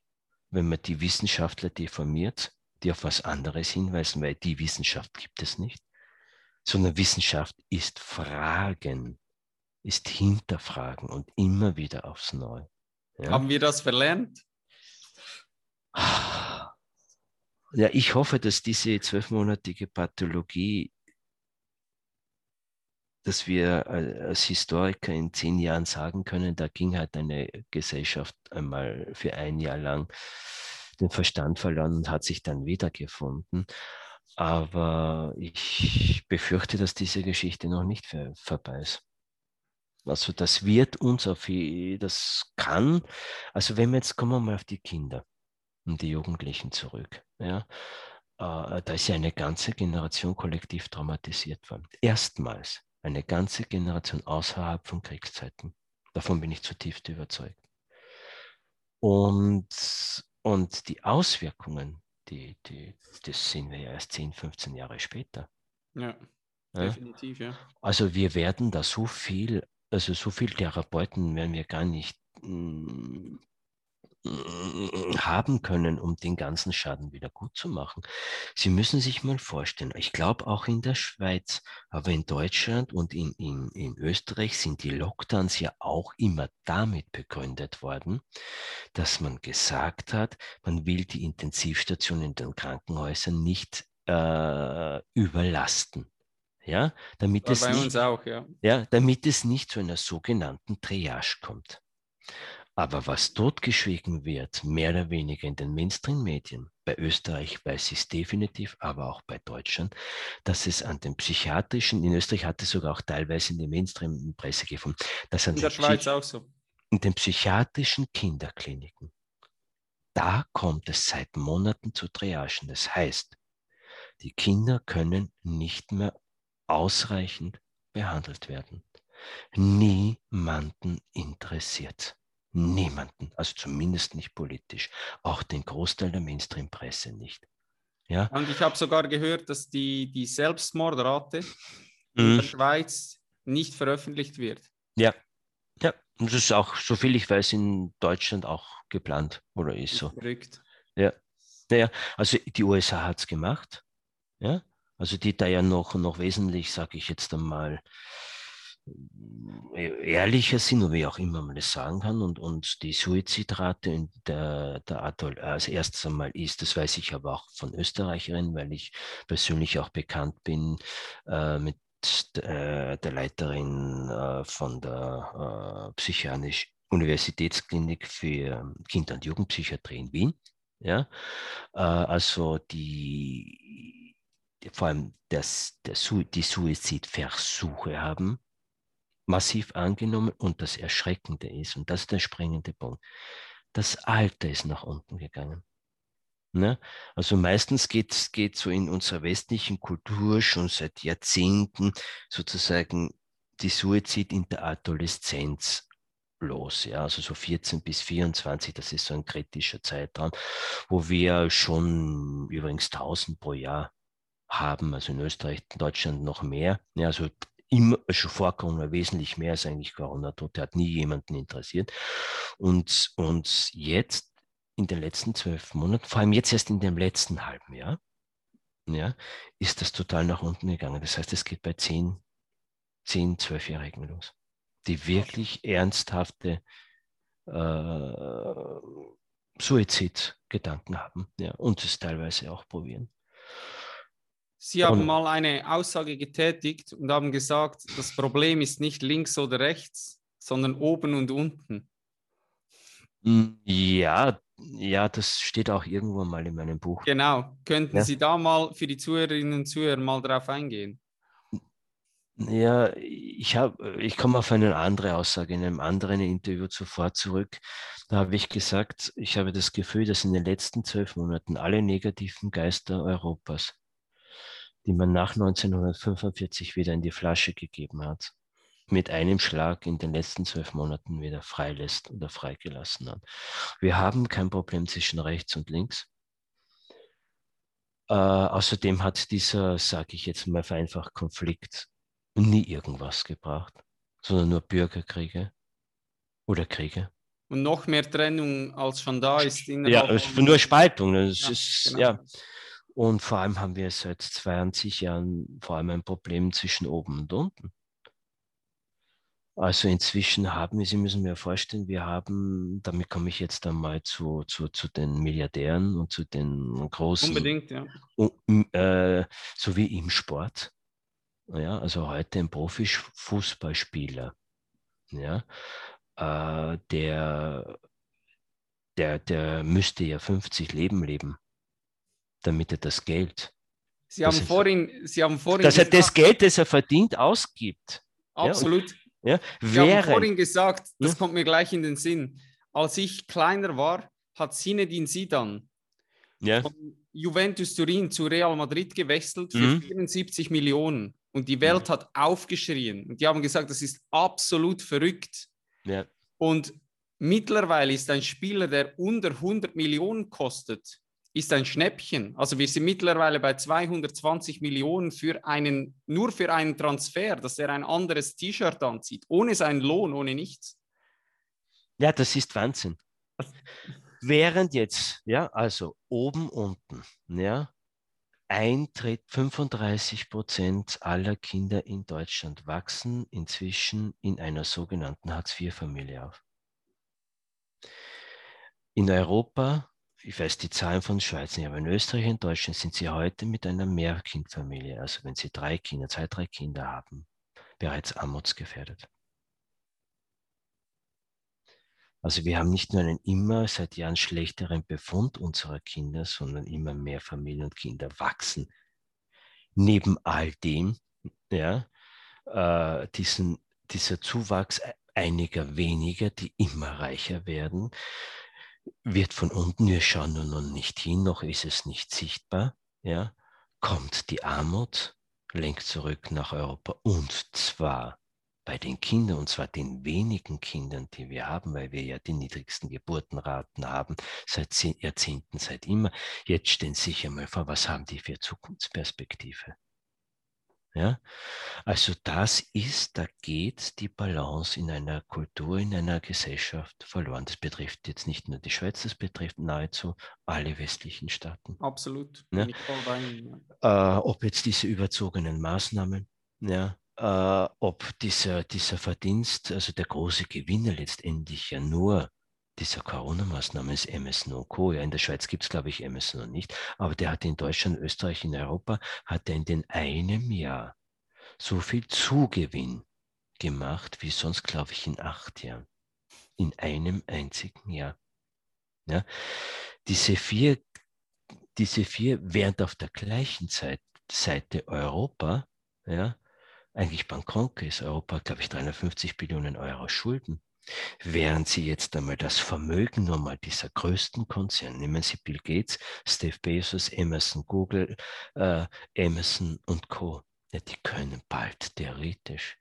wenn man die Wissenschaftler deformiert, die auf was anderes hinweisen, weil die Wissenschaft gibt es nicht, sondern Wissenschaft ist Fragen, ist Hinterfragen und immer wieder aufs Neue. Ja? Haben wir das verlernt? Ja, ich hoffe, dass diese zwölfmonatige Pathologie, dass wir als Historiker in zehn Jahren sagen können, da ging halt eine Gesellschaft einmal für ein Jahr lang den Verstand verloren und hat sich dann wiedergefunden. Aber ich befürchte, dass diese Geschichte noch nicht für, vorbei ist. Also das wird uns auf, das kann, also wenn wir jetzt kommen wir mal auf die Kinder und die Jugendlichen zurück. Ja. Äh, da ist ja eine ganze Generation kollektiv traumatisiert worden. Erstmals eine ganze Generation außerhalb von Kriegszeiten. Davon bin ich zutiefst überzeugt. Und, und die Auswirkungen, die, die, das sehen wir ja erst 10, 15 Jahre später. Ja, ja? definitiv, ja. Also wir werden da so viel, also so viel Therapeuten werden wir gar nicht mm, haben können, um den ganzen Schaden wieder gut zu machen. Sie müssen sich mal vorstellen, ich glaube auch in der Schweiz, aber in Deutschland und in, in, in Österreich sind die Lockdowns ja auch immer damit begründet worden, dass man gesagt hat, man will die Intensivstationen in den Krankenhäusern nicht äh, überlasten. Ja, damit es nicht, auch, ja. ja, damit es nicht zu einer sogenannten Triage kommt. Aber was totgeschwiegen wird, mehr oder weniger in den Mainstream-Medien, bei Österreich weiß ich es definitiv, aber auch bei Deutschland, dass es an den psychiatrischen, in Österreich hat es sogar auch teilweise in der Mainstream-Presse gefunden, dass an in der Schweiz Psych auch so. In den psychiatrischen Kinderkliniken, da kommt es seit Monaten zu Triagen. Das heißt, die Kinder können nicht mehr ausreichend behandelt werden. Niemanden interessiert niemanden, also zumindest nicht politisch, auch den Großteil der Mainstream-Presse nicht. Ja? Und ich habe sogar gehört, dass die, die Selbstmordrate in der mhm. Schweiz nicht veröffentlicht wird. Ja, ja, und das ist auch, soviel ich weiß, in Deutschland auch geplant oder ist so. Verrückt. Ja, naja, also die USA hat es gemacht, ja, also die da ja noch, noch wesentlich, sage ich jetzt einmal, ehrlicher sind, oder wie auch immer man das sagen kann. Und, und die Suizidrate in der, der Atoll als erstes einmal ist, das weiß ich aber auch von Österreicherinnen, weil ich persönlich auch bekannt bin äh, mit äh, der Leiterin äh, von der äh, Psychiatrisch Universitätsklinik für Kinder- und Jugendpsychiatrie in Wien. Ja, äh, also die, die, vor allem das, der, die Suizidversuche haben massiv angenommen und das Erschreckende ist, und das ist der springende Punkt, das Alter ist nach unten gegangen. Ne? Also meistens geht es so in unserer westlichen Kultur schon seit Jahrzehnten sozusagen die Suizid in der Adoleszenz los. Ja? Also so 14 bis 24, das ist so ein kritischer Zeitraum, wo wir schon übrigens 1000 pro Jahr haben, also in Österreich, Deutschland noch mehr. Ja, also immer schon vor Corona wesentlich mehr als eigentlich Corona-Tote, hat nie jemanden interessiert. Und, und jetzt in den letzten zwölf Monaten, vor allem jetzt erst in dem letzten halben Jahr, ja, ist das total nach unten gegangen. Das heißt, es geht bei zehn, zehn zwölfjährigen los, die wirklich ernsthafte äh, Suizidgedanken haben ja, und es teilweise auch probieren. Sie haben mal eine Aussage getätigt und haben gesagt, das Problem ist nicht links oder rechts, sondern oben und unten. Hm, ja, ja, das steht auch irgendwo mal in meinem Buch. Genau. Könnten Ja. Sie da mal für die Zuhörerinnen und Zuhörer mal drauf eingehen? Ja, ich habe, ich komme auf eine andere Aussage in einem anderen Interview zuvor zurück. Da habe ich gesagt, ich habe das Gefühl, dass in den letzten zwölf Monaten alle negativen Geister Europas, die man nach 1945 wieder in die Flasche gegeben hat, mit einem Schlag in den letzten zwölf Monaten wieder freilässt oder freigelassen hat. Wir haben kein Problem zwischen rechts und links. Äh, außerdem hat dieser, sage ich jetzt mal vereinfacht, Konflikt nie irgendwas gebracht, sondern nur Bürgerkriege oder Kriege. Und noch mehr Trennung als schon da ist Ja, nur Spaltung. Das Ja, ist, genau. ja. Und vor allem haben wir seit 20 Jahren vor allem ein Problem zwischen oben und unten. Also inzwischen haben wir, Sie müssen mir vorstellen, wir haben, damit komme ich jetzt einmal zu, zu, zu den Milliardären und zu den großen Unbedingt, ja. und, äh, so wie im Sport. Ja, also heute ein Profifußballspieler, ja, äh, der, der, der müsste ja 50 Leben leben, damit er das Geld, Sie haben vorhin, Sie haben vorhin dass er das Geld, das er verdient, ausgibt. absolut. Ja, Sie haben während, vorhin gesagt, das Ja. kommt mir gleich in den Sinn. Als ich kleiner war, hat Zinedine Zidane ja, von Juventus Turin zu Real Madrid gewechselt für Mhm. 74 Millionen. Und die Welt hat aufgeschrien. Und die haben gesagt, das ist absolut verrückt. ja, Und mittlerweile ist ein Spieler, der unter 100 Millionen kostet, ist ein Schnäppchen. Also wir sind mittlerweile bei 220 Millionen für einen, nur für einen Transfer, dass er ein anderes T-Shirt anzieht, ohne seinen Lohn, ohne nichts. ja, das ist Wahnsinn. Während jetzt, ja, also oben, unten, ja, Eintritt 35 Prozent aller Kinder in Deutschland wachsen inzwischen in einer sogenannten Hartz-IV-Familie auf. In Europa, ich weiß die Zahlen von Schweiz nicht, aber in Österreich und Deutschland sind sie heute mit einer Mehrkindfamilie, also wenn sie drei Kinder, zwei, drei Kinder haben, bereits armutsgefährdet. Also wir haben nicht nur einen immer seit Jahren schlechteren Befund unserer Kinder, sondern immer mehr Familien und Kinder wachsen. Neben all dem, ja, äh, diesen, dieser Zuwachs einiger weniger, die immer reicher werden, wird von unten, wir schauen nur noch nicht hin, noch ist es nicht sichtbar, ja, kommt die Armut, lenkt zurück nach Europa und zwar bei den Kindern, und zwar den wenigen Kindern, die wir haben, weil wir ja die niedrigsten Geburtenraten haben, seit zehn Jahrzehnten, seit immer. Jetzt stellen Sie sich einmal vor, was haben die für Zukunftsperspektive? Ja? Also das ist, da geht die Balance in einer Kultur, in einer Gesellschaft verloren. Das betrifft jetzt nicht nur die Schweiz, das betrifft nahezu alle westlichen Staaten. Absolut. Ja. Äh, ob jetzt diese überzogenen Maßnahmen, ja, äh, ob dieser, dieser Verdienst, also der große Gewinner letztendlich ja nur dieser Corona-Maßnahmen ist und Co. Ja, in der Schweiz gibt es, glaube ich, noch nicht, aber der hat in Deutschland, Österreich, in Europa, hat er in den einem Jahr so viel Zugewinn gemacht, wie sonst, glaube ich, in acht Jahren. In einem einzigen Jahr. Ja, diese vier, diese vier, während auf der gleichen Zeit, Seite Europa, ja, eigentlich bankrott ist. Europa, glaube ich, 350 Billionen Euro Schulden. Während Sie jetzt einmal das Vermögen nur mal dieser größten Konzerne, nehmen Sie Bill Gates, Steve Bezos, Emerson, Google, äh, Emerson und Co., ja, die können bald theoretisch,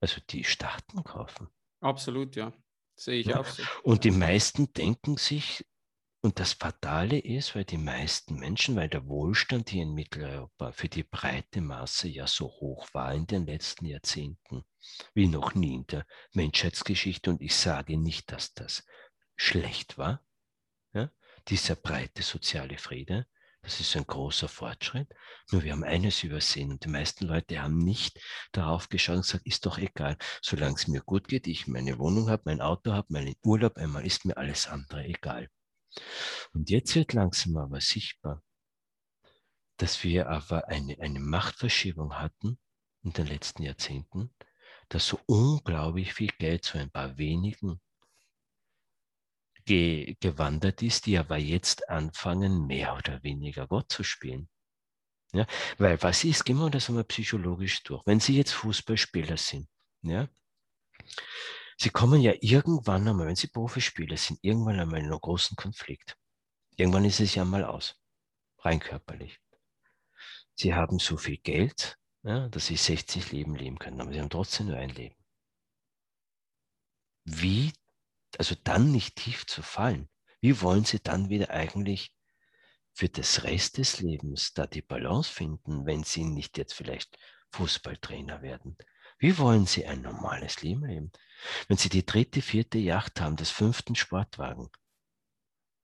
also die Staaten kaufen. Absolut, ja. Sehe ich Ja. auch so. Und die meisten denken sich, und das Fatale ist, weil die meisten Menschen, weil der Wohlstand hier in Mitteleuropa für die breite Masse ja so hoch war in den letzten Jahrzehnten, wie noch nie in der Menschheitsgeschichte. Und ich sage nicht, dass das schlecht war, ja? dieser breite soziale Friede. Das ist ein großer Fortschritt. Nur wir haben eines übersehen und die meisten Leute haben nicht darauf geschaut und gesagt, ist doch egal, solange es mir gut geht, ich meine Wohnung habe, mein Auto habe, meinen Urlaub einmal, ist mir alles andere egal. Und jetzt wird langsam aber sichtbar, dass wir aber eine, eine Machtverschiebung hatten in den letzten Jahrzehnten, dass so unglaublich viel Geld zu ein paar wenigen ge gewandert ist, die aber jetzt anfangen, mehr oder weniger Gott zu spielen. Ja, weil was ist, gehen wir das einmal psychologisch durch. Wenn Sie jetzt Fußballspieler sind, ja, Sie kommen ja irgendwann einmal, wenn Sie Profispieler sind, irgendwann einmal in einen großen Konflikt. Irgendwann ist es ja mal aus, rein körperlich. Sie haben so viel Geld, ja, dass Sie 60 Leben leben können, aber Sie haben trotzdem nur ein Leben. Wie, also dann nicht tief zu fallen, wie wollen Sie dann wieder eigentlich für das Rest des Lebens da die Balance finden, wenn Sie nicht jetzt vielleicht Fußballtrainer werden? Wie wollen Sie ein normales Leben leben? Wenn Sie die dritte, vierte Yacht haben, des fünften Sportwagen,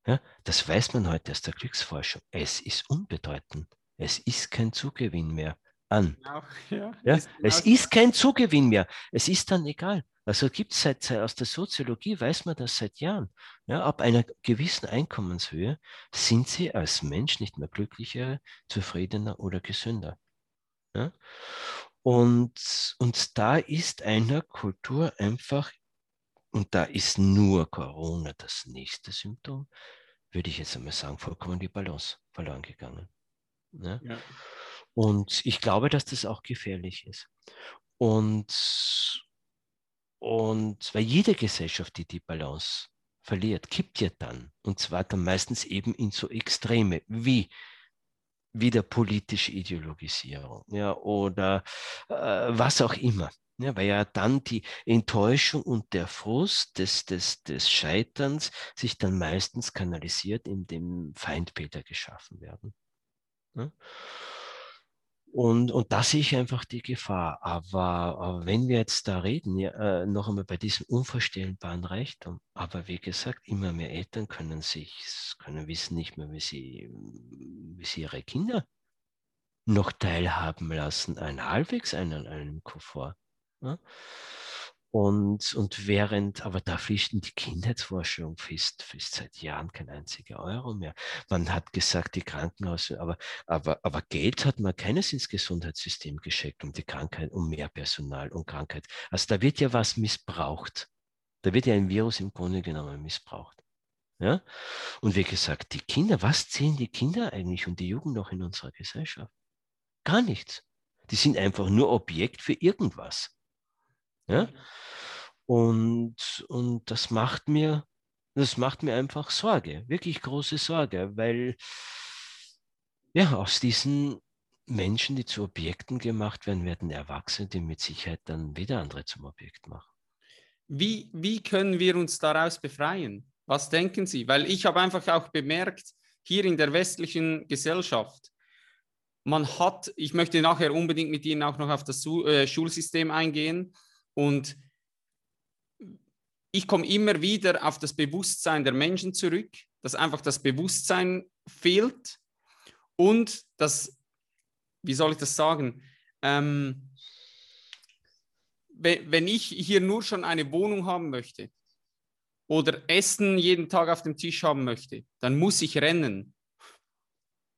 ja, das weiß man heute aus der Glücksforschung. Es ist unbedeutend. Es ist kein Zugewinn mehr an. Genau, ja, ja, ist es ist kein Zugewinn mehr. Es ist dann egal. Also gibt es seit, aus der Soziologie, weiß man das seit Jahren. Ja, ab einer gewissen Einkommenshöhe sind sie als Mensch nicht mehr glücklicher, zufriedener oder gesünder. Ja? Und, und da ist einer Kultur einfach, und da ist nur Corona das nächste Symptom, würde ich jetzt einmal sagen, vollkommen die Balance verloren gegangen. Ja? ja. Und ich glaube, dass das auch gefährlich ist. Und, und weil jede Gesellschaft, die die Balance verliert, kippt ja dann. Und zwar dann meistens eben in so Extreme wie wieder politische Ideologisierung ja, oder äh, was auch immer. Ja, weil ja dann die Enttäuschung und der Frust des, des, des Scheiterns sich dann meistens kanalisiert, indem Feindbilder geschaffen werden. Ja? Und, und da sehe ich einfach die Gefahr. Aber, aber wenn wir jetzt da reden, ja, äh, noch einmal bei diesem unvorstellbaren Reichtum, aber wie gesagt, immer mehr Eltern können sich, können wissen nicht mehr, wie sie, wie sie ihre Kinder noch teilhaben lassen, ein halbwegs einen, einem Komfort. Ja? Und, und während, aber da fließt die Kindheitsforschung fest, fest seit Jahren kein einziger Euro mehr. Man hat gesagt, die Krankenhäuser, aber, aber, aber Geld hat man keines ins Gesundheitssystem geschickt, um die Krankheit, um mehr Personal und Krankheit. Also da wird ja was missbraucht. Da wird ja ein Virus im Grunde genommen missbraucht. Ja? Und wie gesagt, die Kinder, was zählen die Kinder eigentlich und die Jugend noch in unserer Gesellschaft? Gar nichts. Die sind einfach nur Objekt für irgendwas. Ja? Und, und das macht mir, das macht mir einfach Sorge, wirklich große Sorge, weil ja, aus diesen Menschen, die zu Objekten gemacht werden, werden Erwachsene, die mit Sicherheit dann wieder andere zum Objekt machen. Wie, wie können wir uns daraus befreien? Was denken Sie? Weil ich habe einfach auch bemerkt, hier in der westlichen Gesellschaft, man hat, ich möchte nachher unbedingt mit Ihnen auch noch auf das äh, Schulsystem eingehen, und ich komme immer wieder auf das Bewusstsein der Menschen zurück, dass einfach das Bewusstsein fehlt und dass, wie soll ich das sagen, ähm, wenn ich hier nur schon eine Wohnung haben möchte oder Essen jeden Tag auf dem Tisch haben möchte, dann muss ich rennen.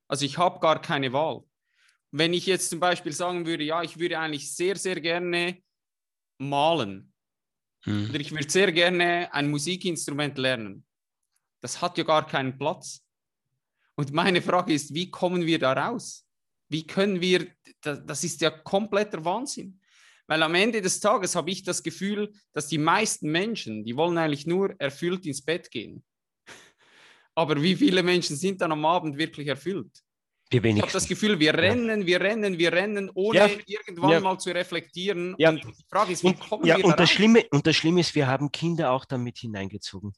Also ich habe gar keine Wahl. Wenn ich jetzt zum Beispiel sagen würde, ja, ich würde eigentlich sehr, sehr gerne malen. Hm. Oder ich würde sehr gerne ein Musikinstrument lernen. Das hat ja gar keinen Platz. Und meine Frage ist, wie kommen wir da raus? Wie können wir, das ist ja kompletter Wahnsinn. Weil am Ende des Tages habe ich das Gefühl, dass die meisten Menschen, die wollen eigentlich nur erfüllt ins Bett gehen. Aber wie viele Menschen sind dann am Abend wirklich erfüllt? Ich habe das Gefühl, wir rennen, wir rennen, wir rennen, ohne ja. irgendwann ja. mal zu reflektieren. Ja. Und die Frage ist, wie kommen ja, wir und das Schlimme Und das Schlimme ist, wir haben Kinder auch damit hineingezogen.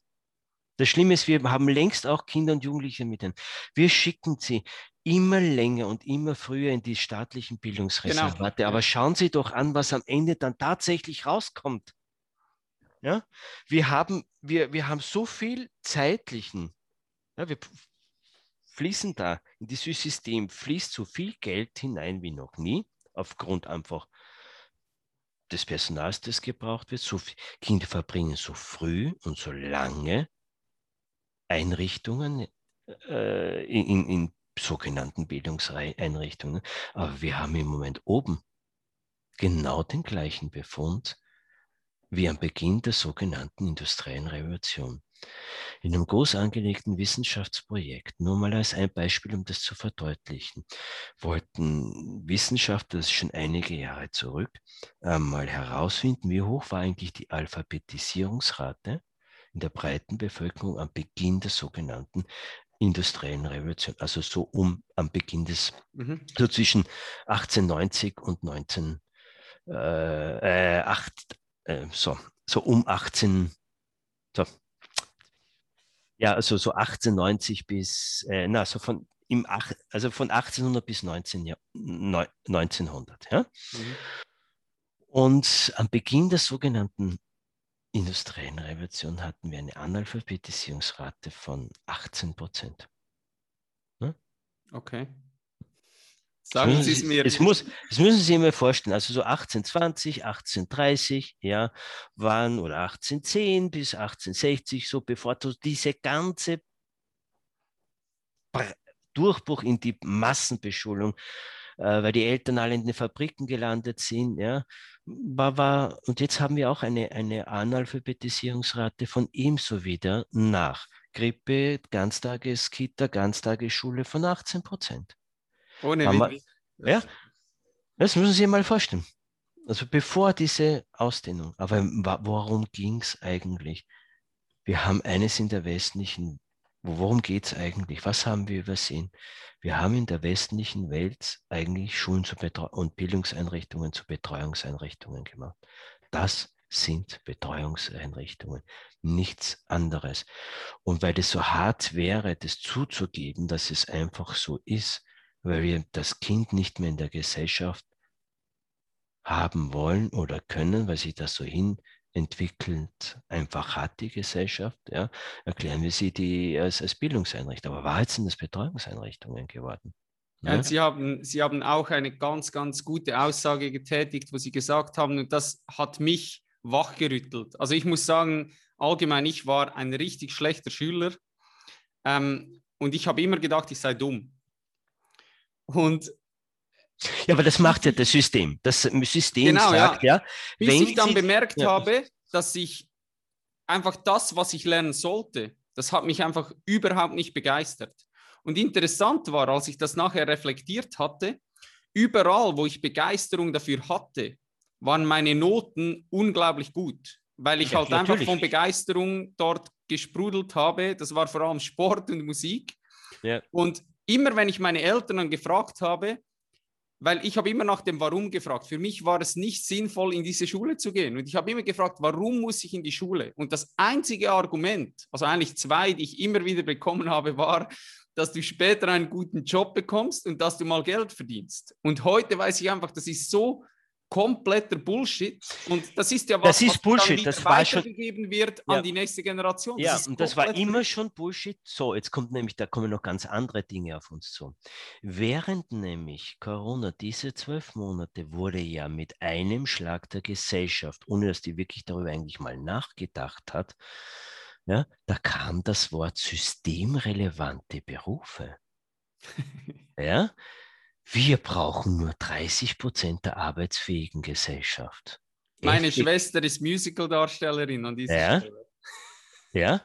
Das Schlimme ist, wir haben längst auch Kinder und Jugendliche mit hin. Wir schicken sie immer länger und immer früher in die staatlichen Bildungsreservate. Genau. Aber schauen Sie doch an, was am Ende dann tatsächlich rauskommt. Ja? Wir, haben, wir, wir haben so viel zeitlichen, ja, wir fließen da in dieses System, fließt so viel Geld hinein wie noch nie, aufgrund einfach des Personals, das gebraucht wird. So Kinder verbringen so früh und so lange Einrichtungen äh, in, in sogenannten Bildungseinrichtungen. Aber wir haben im Moment oben genau den gleichen Befund wie am Beginn der sogenannten industriellen Revolution. In einem groß angelegten Wissenschaftsprojekt, nur mal als ein Beispiel, um das zu verdeutlichen, wollten Wissenschaftler, das ist schon einige Jahre zurück, mal herausfinden, wie hoch war eigentlich die Alphabetisierungsrate in der breiten Bevölkerung am Beginn der sogenannten industriellen Revolution, also so um am Beginn des, mhm. so zwischen 1890 und 19, äh, 8, äh, so, so um 18, so, ja, also so 1890 bis, äh, na, so von, im, also von 1800 bis 19, ja, 1900. Ja? Mhm. Und am Beginn der sogenannten industriellen Revolution hatten wir eine Analphabetisierungsrate von 18 Prozent. Ja? Okay. Sagen Sie es mir. Es muss, das müssen Sie mal vorstellen. Also so 1820, 1830, ja, waren oder 1810 bis 1860, so bevor diese ganze Durchbruch in die Massenbeschulung, äh, weil die Eltern alle in den Fabriken gelandet sind, ja, war, war, und jetzt haben wir auch eine, eine Analphabetisierungsrate von ebenso wieder nach Grippe, Ganztageskita, Ganztagesschule von 18 Prozent. Ohne wir, Ja, das müssen Sie sich mal vorstellen. Also bevor diese Ausdehnung. Aber worum ging es eigentlich? Wir haben eines in der westlichen, worum geht es eigentlich? Was haben wir übersehen? Wir haben in der westlichen Welt eigentlich Schulen zu und Bildungseinrichtungen zu Betreuungseinrichtungen gemacht. Das sind Betreuungseinrichtungen, nichts anderes. Und weil es so hart wäre, das zuzugeben, dass es einfach so ist, weil wir das Kind nicht mehr in der Gesellschaft haben wollen oder können, weil sich das so hin entwickelt einfach hat, die Gesellschaft, ja, erklären wir sie die als, als Bildungseinrichtung. Aber Wahrheit sind es Betreuungseinrichtungen geworden. Ja, ja. Sie, haben, sie haben auch eine ganz, ganz gute Aussage getätigt, wo Sie gesagt haben, und das hat mich wachgerüttelt. Also ich muss sagen, allgemein, ich war ein richtig schlechter Schüler ähm, und ich habe immer gedacht, ich sei dumm. Und ja, aber das macht ja das System. Das System genau, sagt ja, ja bis ich dann bemerkt ja. habe, dass ich einfach das, was ich lernen sollte, das hat mich einfach überhaupt nicht begeistert. Und interessant war, als ich das nachher reflektiert hatte, überall, wo ich Begeisterung dafür hatte, waren meine Noten unglaublich gut, weil ich ja, halt natürlich. einfach von Begeisterung dort gesprudelt habe. Das war vor allem Sport und Musik. Und immer wenn ich meine Eltern dann gefragt habe, weil ich habe immer nach dem Warum gefragt. Für mich war es nicht sinnvoll, in diese Schule zu gehen. Und ich habe immer gefragt, warum muss ich in die Schule? Und das einzige Argument, also eigentlich zwei, die ich immer wieder bekommen habe, war, dass du später einen guten Job bekommst und dass du mal Geld verdienst. Und heute weiß ich einfach, das ist so kompletter Bullshit. Und das ist ja was, das ist was Bullshit. das war weitergegeben schon, wird an ja. die nächste Generation. Das ja, und das war immer schon Bullshit. So, jetzt kommt nämlich, da kommen noch ganz andere Dinge auf uns zu. Während nämlich Corona diese zwölf Monate wurde ja mit einem Schlag der Gesellschaft, ohne dass die wirklich darüber eigentlich mal nachgedacht hat, ja, da kam das Wort systemrelevante Berufe. ja, wir brauchen nur 30 Prozent der arbeitsfähigen Gesellschaft. Meine Echt? Schwester ist Musical-Darstellerin an dieser ja? Stelle. Ja.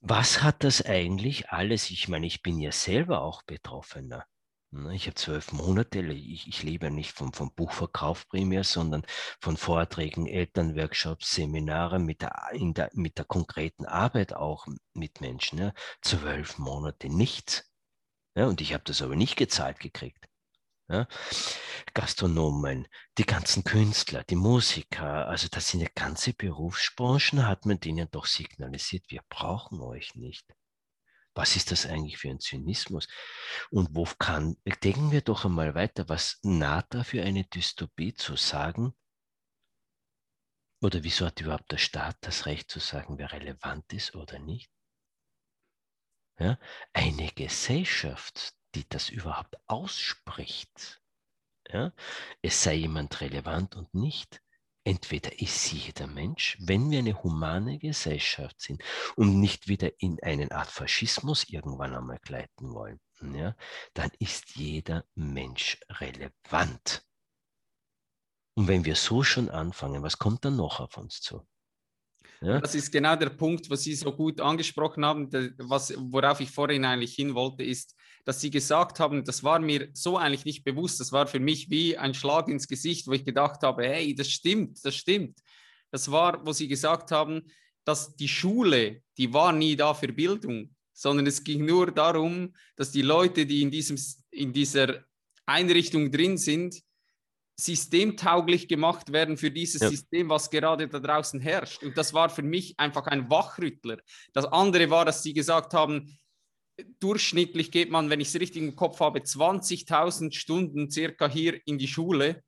Was hat das eigentlich alles? Ich meine, ich bin ja selber auch Betroffener. Ne, ich habe zwölf Monate, ich, ich lebe nicht vom, vom Buchverkauf primär, sondern von Vorträgen, Elternworkshops, Seminaren mit der, der, mit der konkreten Arbeit auch mit Menschen. Ja. Zwölf Monate nichts. Ja, und ich habe das aber nicht gezahlt gekriegt. Ja. Gastronomen, die ganzen Künstler, die Musiker, also das sind ja ganze Berufsbranchen, hat man denen doch signalisiert, wir brauchen euch nicht. Was ist das eigentlich für ein Zynismus? Und wo kann, denken wir doch einmal weiter, was naht da für eine Dystopie zu sagen? Oder wieso hat überhaupt der Staat das Recht zu sagen, wer relevant ist oder nicht? Ja, eine Gesellschaft, die das überhaupt ausspricht, ja, es sei jemand relevant und nicht. Entweder ist jeder Mensch, wenn wir eine humane Gesellschaft sind und nicht wieder in eine Art Faschismus irgendwann einmal gleiten wollen, ja, dann ist jeder Mensch relevant. Und wenn wir so schon anfangen, was kommt dann noch auf uns zu? Ja? Das ist genau der Punkt, was Sie so gut angesprochen haben, was, worauf ich vorhin eigentlich hin wollte, ist, dass Sie gesagt haben, das war mir so eigentlich nicht bewusst, das war für mich wie ein Schlag ins Gesicht, wo ich gedacht habe, hey, das stimmt, das stimmt. Das war, wo Sie gesagt haben, dass die Schule, die war nie da für Bildung, sondern es ging nur darum, dass die Leute, die in, diesem, in dieser Einrichtung drin sind, systemtauglich gemacht werden für dieses ja. System, was gerade da draußen herrscht. Und das war für mich einfach ein Wachrüttler. Das andere war, dass sie gesagt haben, durchschnittlich geht man, wenn ich es richtig im Kopf habe, 20.000 Stunden circa hier in die Schule.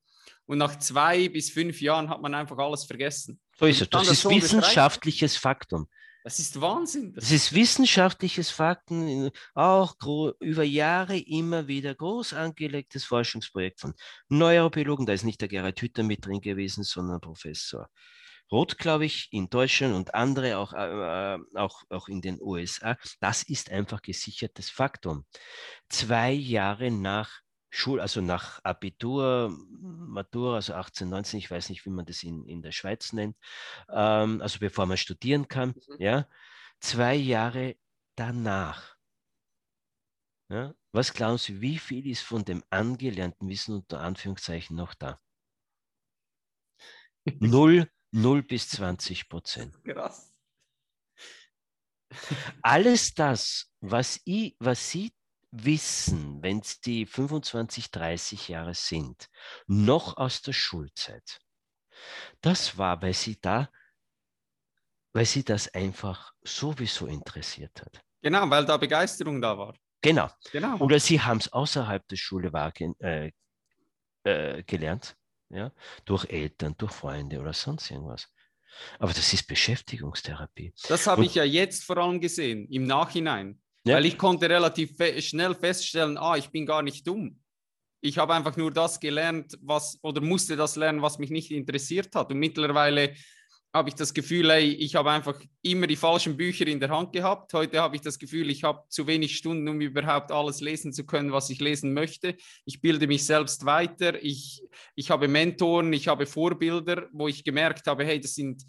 Und nach zwei bis fünf Jahren hat man einfach alles vergessen. So ist es. Das, ist wissenschaftliches Faktum. Das ist Wahnsinn. Das, ist wissenschaftliches Fakten, auch über Jahre immer wieder groß angelegtes Forschungsprojekt von Neurobiologen. Da ist nicht der Gerhard Hütter mit drin gewesen, sondern Professor Roth, glaube ich, in Deutschland und andere auch, äh, auch, auch in den USA. Das ist einfach gesichertes Faktum. Zwei Jahre nach Schul, also nach Abitur, Matura, also 18, 19, ich weiß nicht, wie man das in, in der Schweiz nennt, ähm, also bevor man studieren kann, mhm. ja, zwei Jahre danach. Ja, was glauben Sie, wie viel ist von dem angelernten Wissen unter Anführungszeichen noch da? Null, null bis 20 Prozent. Krass. Alles das, was, ich, was Sie wissen, wenn sie 25, 30 Jahre sind, noch aus der Schulzeit. Das war, weil sie da, weil sie das einfach sowieso interessiert hat. Genau, weil da Begeisterung da war. Genau. genau. Oder sie haben es außerhalb der Schule war, äh, äh, gelernt, ja, durch Eltern, durch Freunde oder sonst irgendwas. Aber das ist Beschäftigungstherapie. Das habe ich ja jetzt vor allem gesehen, im Nachhinein. Ja. Weil ich konnte relativ fe schnell feststellen, ah, ich bin gar nicht dumm. Ich habe einfach nur das gelernt, was oder musste das lernen, was mich nicht interessiert hat. Und mittlerweile habe ich das Gefühl, ey, ich habe einfach immer die falschen Bücher in der Hand gehabt. Heute habe ich das Gefühl, ich habe zu wenig Stunden, um überhaupt alles lesen zu können, was ich lesen möchte. Ich bilde mich selbst weiter. Ich, ich habe Mentoren, ich habe Vorbilder, wo ich gemerkt habe, hey, das sind,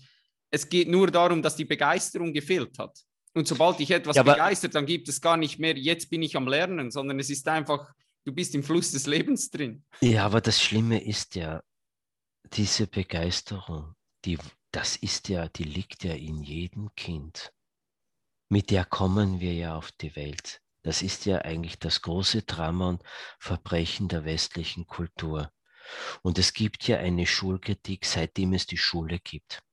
es geht nur darum, dass die Begeisterung gefehlt hat. Und sobald dich etwas ja, begeistert, dann gibt es gar nicht mehr, jetzt bin ich am Lernen, sondern es ist einfach, du bist im Fluss des Lebens drin. Ja, aber das Schlimme ist ja, diese Begeisterung, die, das ist ja, die liegt ja in jedem Kind. Mit der kommen wir ja auf die Welt. Das ist ja eigentlich das große Drama und Verbrechen der westlichen Kultur. Und es gibt ja eine Schulkritik, seitdem es die Schule gibt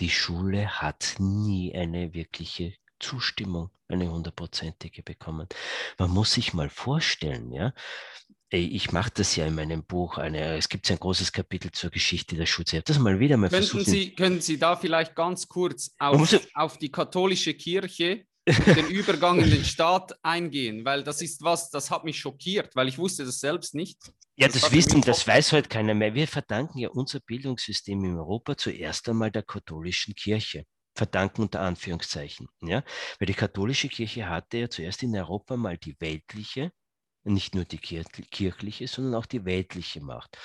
die Schule hat nie eine wirkliche Zustimmung, eine hundertprozentige bekommen. Man muss sich mal vorstellen, ja, ich mache das ja in meinem Buch. Eine, es gibt ein großes Kapitel zur Geschichte der Schule. Ich habe das mal wieder mal Könnten versucht. Sie, können Sie da vielleicht ganz kurz auf, auf die katholische Kirche den Übergang in den Staat eingehen? Weil das ist was, das hat mich schockiert, weil ich wusste das selbst nicht. Ja, das, das wissen, das weiß heute keiner mehr. Wir verdanken ja unser Bildungssystem in Europa zuerst einmal der katholischen Kirche. Verdanken unter Anführungszeichen. Ja? Weil die katholische Kirche hatte ja zuerst in Europa mal die weltliche, nicht nur die kirchliche, sondern auch die weltliche Macht.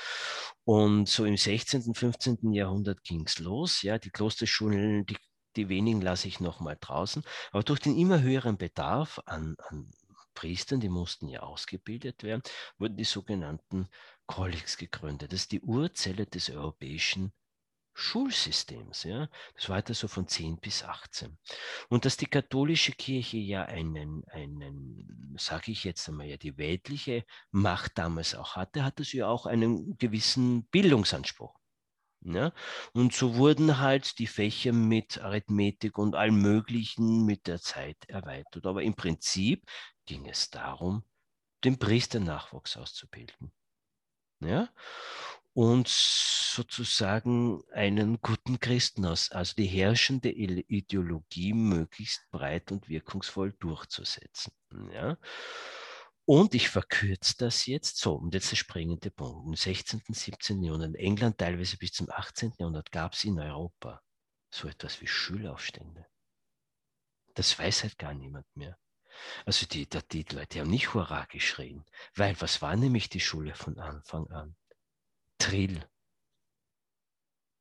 Und so im 16., und 15. Jahrhundert ging es los. Ja, die Klosterschulen, die, die wenigen lasse ich noch mal draußen. Aber durch den immer höheren Bedarf an, an Priestern, die mussten ja ausgebildet werden, wurden die sogenannten Kollegs gegründet. Das ist die Urzelle des europäischen Schulsystems. Ja? Das war halt so von 10 bis 18. Und dass die katholische Kirche ja einen, einen sage ich jetzt einmal, ja die weltliche Macht damals auch hatte, hatte sie ja auch einen gewissen Bildungsanspruch. Ja? Und so wurden halt die Fächer mit Arithmetik und allem Möglichen mit der Zeit erweitert. Aber im Prinzip ging es darum, den Priesternachwuchs auszubilden. Ja? Und sozusagen einen guten Christen aus, also die herrschende Ideologie möglichst breit und wirkungsvoll durchzusetzen. Ja? Und ich verkürze das jetzt so, und jetzt der springende Punkt. Im 16., 17. Jahrhundert, in England teilweise bis zum 18. Jahrhundert, gab es in Europa so etwas wie Schulaufstände. Das weiß halt gar niemand mehr. Also die, die, die Leute haben nicht Hurra geschrien, weil was war nämlich die Schule von Anfang an? Drill,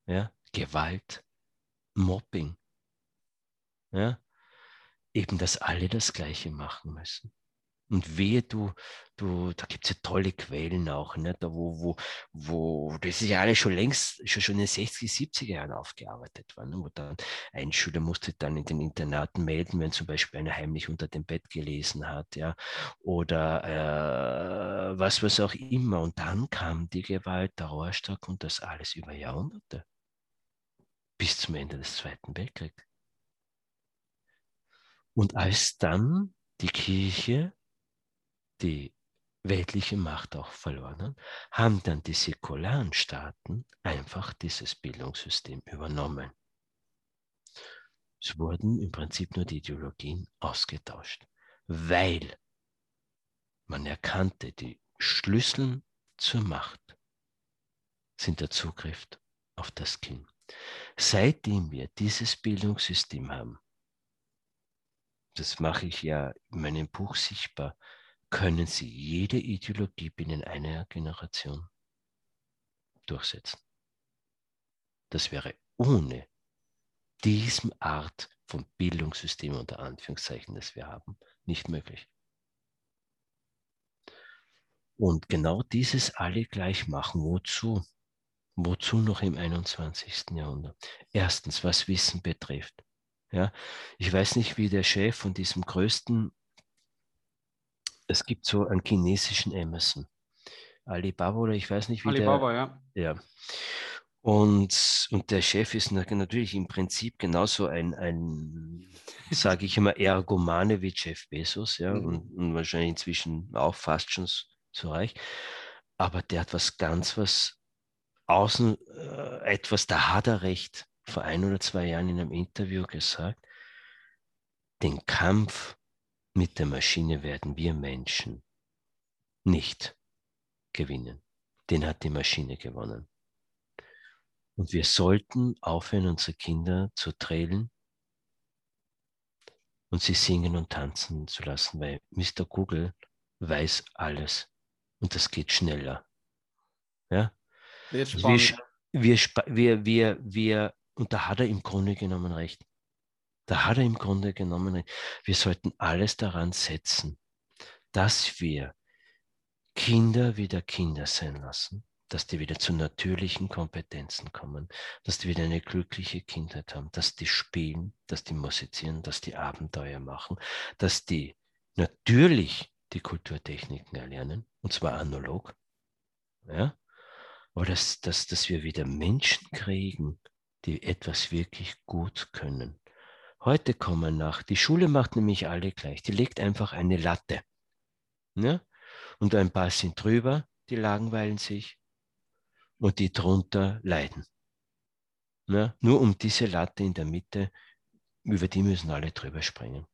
ja, Gewalt, Mobbing. Ja, eben, dass alle das Gleiche machen müssen. Und wehe, du, du, da gibt es ja tolle Quellen auch, ne? da wo, wo, wo, das ist ja alles schon längst, schon, schon in den 60er, 70er Jahren aufgearbeitet worden, ne? wo dann ein Schüler musste dann in den Internaten melden, wenn zum Beispiel einer heimlich unter dem Bett gelesen hat, ja, oder äh, was, was auch immer. Und dann kam die Gewalt, der Rohrstock und das alles über Jahrhunderte. Bis zum Ende des Zweiten Weltkriegs. Und als dann die Kirche die weltliche Macht auch verloren haben, haben dann die säkularen Staaten einfach dieses Bildungssystem übernommen. Es wurden im Prinzip nur die Ideologien ausgetauscht, weil man erkannte, die Schlüssel zur Macht sind der Zugriff auf das Kind. Seitdem wir dieses Bildungssystem haben, das mache ich ja in meinem Buch sichtbar, können sie jede Ideologie binnen einer Generation durchsetzen. Das wäre ohne diesem Art von Bildungssystem unter Anführungszeichen, das wir haben, nicht möglich. Und genau dieses alle gleich machen, wozu? Wozu noch im 21. Jahrhundert? Erstens, was Wissen betrifft. Ja, ich weiß nicht, wie der Chef von diesem größten es gibt so einen chinesischen Amazon. Alibaba oder ich weiß nicht, wie Alibaba, der, ja. Ja. Und, und der Chef ist natürlich im Prinzip genauso ein, ein sage ich immer, Ergomane wie Jeff Bezos, ja, mhm. und, und, wahrscheinlich inzwischen auch fast schon so reich. Aber der hat was ganz, was außen, äh, etwas, da hat er recht, vor ein oder zwei Jahren in einem Interview gesagt, den Kampf mit der Maschine werden wir Menschen nicht gewinnen. Den hat die Maschine gewonnen. Und wir sollten aufhören, unsere Kinder zu trälen und sie singen und tanzen zu lassen, weil Mr. Google weiß alles und das geht schneller. Ja? Wir, wir, wir, wir, wir, und da hat er im Grunde genommen recht. Da hat er im Grunde genommen, wir sollten alles daran setzen, dass wir Kinder wieder Kinder sein lassen, dass die wieder zu natürlichen Kompetenzen kommen, dass die wieder eine glückliche Kindheit haben, dass die spielen, dass die musizieren, dass die Abenteuer machen, dass die natürlich die Kulturtechniken erlernen, und zwar analog, ja, aber dass, dass, dass wir wieder Menschen kriegen, die etwas wirklich gut können. Heute kommen nach. Die Schule macht nämlich alle gleich. Die legt einfach eine Latte. Ne? Und ein paar sind drüber, die langweilen sich. Und die drunter leiden. Ne? Nur um diese Latte in der Mitte, über die müssen alle drüber springen.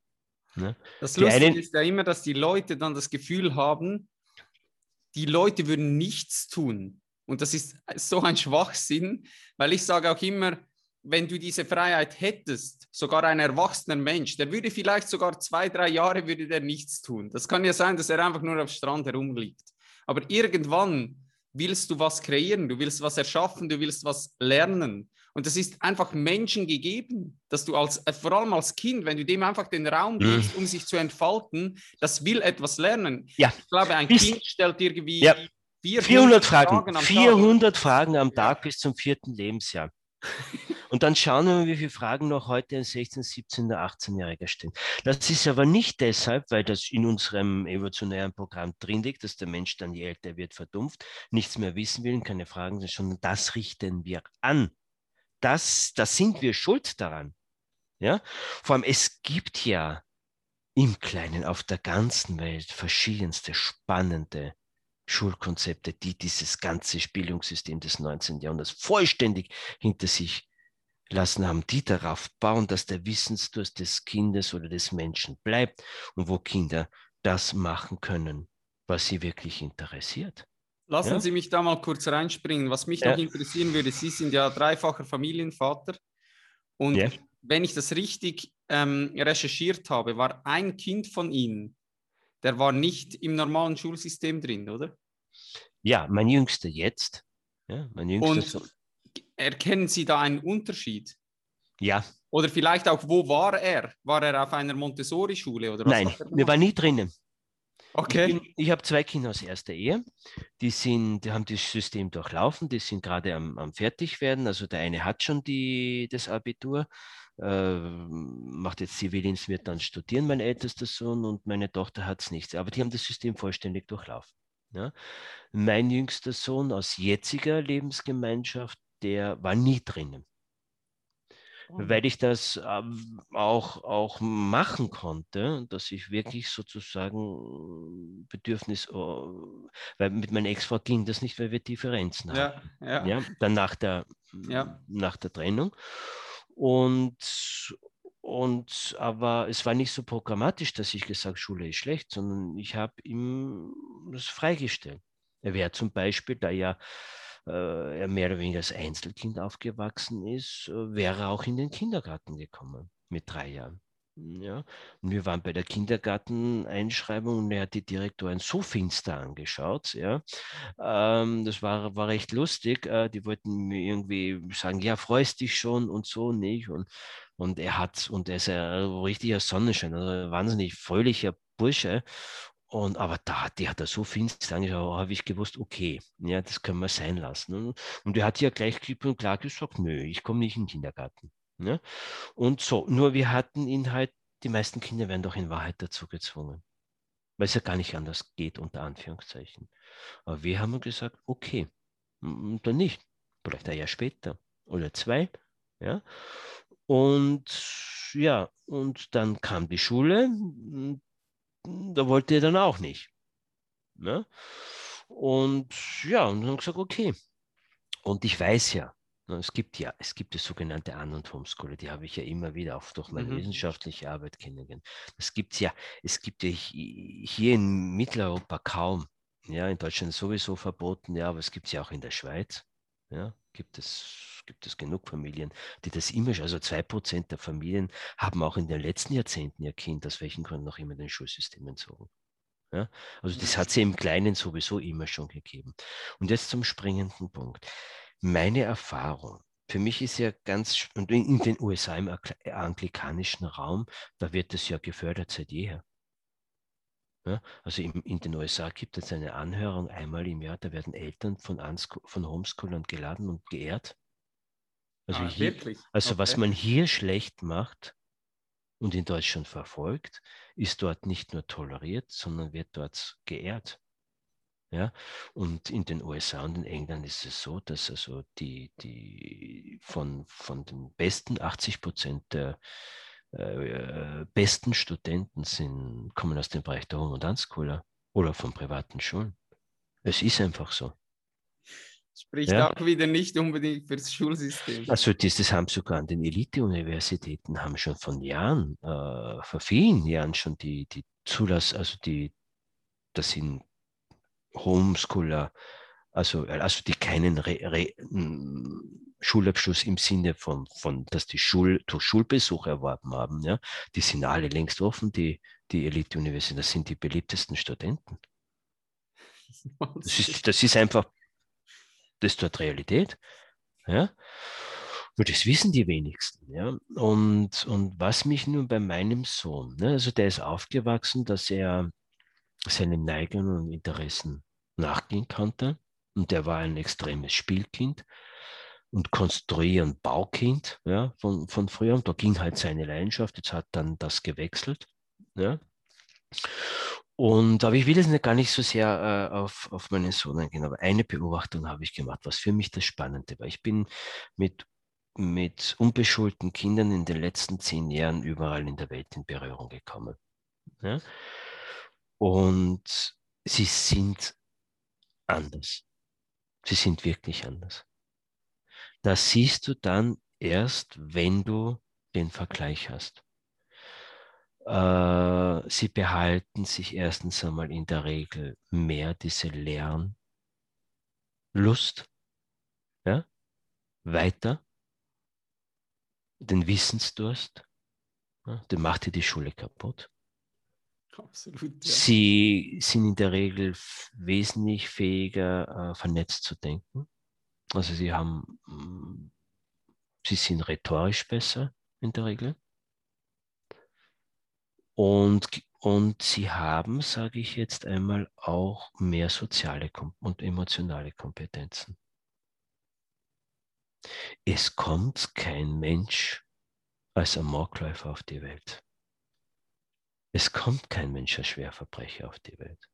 Ne? Das die Lustige einen, ist ja immer, dass die Leute dann das Gefühl haben, die Leute würden nichts tun. Und das ist so ein Schwachsinn, weil ich sage auch immer, wenn du diese Freiheit hättest, sogar ein erwachsener Mensch, der würde vielleicht sogar zwei, drei Jahre würde der nichts tun. Das kann ja sein, dass er einfach nur am Strand herumliegt. Aber irgendwann willst du was kreieren, du willst was erschaffen, du willst was lernen. Und das ist einfach Menschen gegeben, dass du als, äh, vor allem als Kind, wenn du dem einfach den Raum mhm. gibst, um sich zu entfalten, das will etwas lernen. Ja. Ich glaube, ein bis, Kind stellt irgendwie ja. 400, 400 Fragen, Fragen am 400 Tag. Fragen am Tag bis zum vierten Lebensjahr. Und dann schauen wir mal, wie viele Fragen noch heute ein 16-, 17- oder 18-Jähriger stellen. Das ist aber nicht deshalb, weil das in unserem evolutionären Programm drin liegt, dass der Mensch dann, je älter wird, verdumpft, nichts mehr wissen will, keine Fragen, sondern das richten wir an. Das, da sind wir schuld daran. Ja? Vor allem, es gibt ja im Kleinen auf der ganzen Welt verschiedenste spannende Schulkonzepte, die dieses ganze Bildungssystem des 19. Jahrhunderts vollständig hinter sich lassen haben, die darauf bauen, dass der Wissensdurst des Kindes oder des Menschen bleibt und wo Kinder das machen können, was sie wirklich interessiert. Lassen ja? Sie mich da mal kurz reinspringen. Was mich ja. noch interessieren würde, Sie sind ja dreifacher Familienvater und ja. wenn ich das richtig ähm, recherchiert habe, war ein Kind von Ihnen, der war nicht im normalen Schulsystem drin, oder? Ja, mein Jüngster jetzt. Ja, mein Jüngster. Und erkennen Sie da einen Unterschied? Ja. Oder vielleicht auch, wo war er? War er auf einer Montessori-Schule oder was? Nein, wir waren nie drinnen. Okay. Ich, ich habe zwei Kinder aus erster Ehe. Die, sind, die haben das System durchlaufen, die sind gerade am, am Fertigwerden. Also der eine hat schon die, das Abitur, äh, macht jetzt Zivildienst, wird dann studieren, mein ältester Sohn, und meine Tochter hat es nicht. Aber die haben das System vollständig durchlaufen. Ja? Mein jüngster Sohn aus jetziger Lebensgemeinschaft, der war nie drinnen weil ich das äh, auch, auch machen konnte, dass ich wirklich sozusagen Bedürfnis, oh, weil mit meiner Ex-Frau ging das nicht, weil wir Differenzen ja, hatten. Ja. ja. Dann nach der, ja. nach der Trennung. Und, und aber es war nicht so programmatisch, dass ich gesagt Schule ist schlecht, sondern ich habe ihm das freigestellt. Er wäre zum Beispiel, da ja äh, er mehr oder weniger als Einzelkind aufgewachsen ist, äh, wäre auch in den Kindergarten gekommen mit drei Jahren. Ja, und wir waren bei der Kindergarteneinschreibung und er hat die Direktorin so finster angeschaut. Ja, ähm, das war, war recht lustig. Äh, die wollten mir irgendwie sagen, ja, freust dich schon und so nicht. Und, und er hat, und er ist ein richtiger Sonnenschein, also ein wahnsinnig fröhlicher Bursche. Und aber da, die hat er so finster angeschaut, habe ich gewusst, okay, ja, das können wir sein lassen. Und er hat ja gleich klipp und klar gesagt, nö, ich komme nicht in den Kindergarten. Ne? Und so, nur wir hatten ihn halt, die meisten Kinder werden doch in Wahrheit dazu gezwungen, weil es ja gar nicht anders geht, unter Anführungszeichen. Aber wir haben gesagt, okay, dann nicht, vielleicht ein Jahr später oder zwei, ja. Und ja, und dann kam die Schule, da wollte er dann auch nicht. Ne? Und ja, und dann gesagt, okay. Und ich weiß ja, ne, es gibt ja, es gibt das sogenannte An- und Homeschooler, die habe ich ja immer wieder auch durch meine mhm. wissenschaftliche Arbeit kennengelernt. Das gibt es ja, es gibt ja hier in Mitteleuropa kaum. Ja, in Deutschland sowieso verboten, ja, aber es gibt es ja auch in der Schweiz. Ja, gibt es, gibt es genug Familien, die das immer, also zwei Prozent der Familien haben auch in den letzten Jahrzehnten ihr Kind aus welchen Gründen noch immer den Schulsystem entzogen. Ja? Also das hat sie im Kleinen sowieso immer schon gegeben. Und jetzt zum springenden Punkt. Meine Erfahrung, für mich ist ja ganz, und in den USA im anglikanischen Raum, da wird das ja gefördert seit jeher. Ja, also in, in, den USA gibt es eine Anhörung einmal im Jahr, da werden Eltern von, von Homeschoolern geladen und geehrt. Also, ah, hier, also okay. was man hier schlecht macht und in Deutschland verfolgt, ist dort nicht nur toleriert, sondern wird dort geehrt. Ja, und in den USA und in England ist es so, dass also die, die von, von den besten 80 Prozent der äh, besten Studenten sind, kommen aus dem Bereich der Home- und Tanzschule oder von privaten Schulen. Es ist einfach so. Spricht ja. auch wieder nicht unbedingt fürs Schulsystem. Also das, das haben sogar an den Elite-Universitäten haben schon von Jahren, äh, vor vielen Jahren schon die, die Zulass, also die, das sind Homeschooler, also, also die keinen Re, Re, Schulabschluss im Sinne von, von dass die Schul, durch Schulbesuch erworben haben, ja, die sind alle längst offen, die, die Elite-Universitäten, das sind die beliebtesten Studenten. Das ist, das ist einfach, das ist dort Realität. Ja. Nur das wissen die wenigsten. Ja. Und, und was mich nun bei meinem Sohn, ne, also der ist aufgewachsen, dass er seinen Neigungen und Interessen nachgehen konnte. Und der war ein extremes Spielkind und konstruieren Baukind ja, von, von früher. Und da ging halt seine Leidenschaft. Jetzt hat dann das gewechselt. Ja. Und, aber ich will jetzt gar nicht so sehr äh, auf, auf meinen Sohn eingehen, aber eine Beobachtung habe ich gemacht, was für mich das Spannende war. Ich bin mit, mit unbeschulten Kindern in den letzten zehn Jahren überall in der Welt in Berührung gekommen. Ja? Und sie sind anders. Sie sind wirklich anders. Das siehst du dann erst, wenn du den Vergleich hast. Äh, sie behalten sich erstens einmal in der Regel mehr diese Lernlust, ja? weiter, den Wissensdurst, ja? den macht dir die Schule kaputt. Absolut, ja. Sie sind in der Regel wesentlich fähiger, äh, vernetzt zu denken. Also sie haben, mm, sie sind rhetorisch besser in der Regel. Und, und sie haben, sage ich jetzt einmal, auch mehr soziale und emotionale Kompetenzen. Es kommt kein Mensch als Amokläufer auf die Welt. Es kommt kein Mensch als Schwerverbrecher auf die Welt.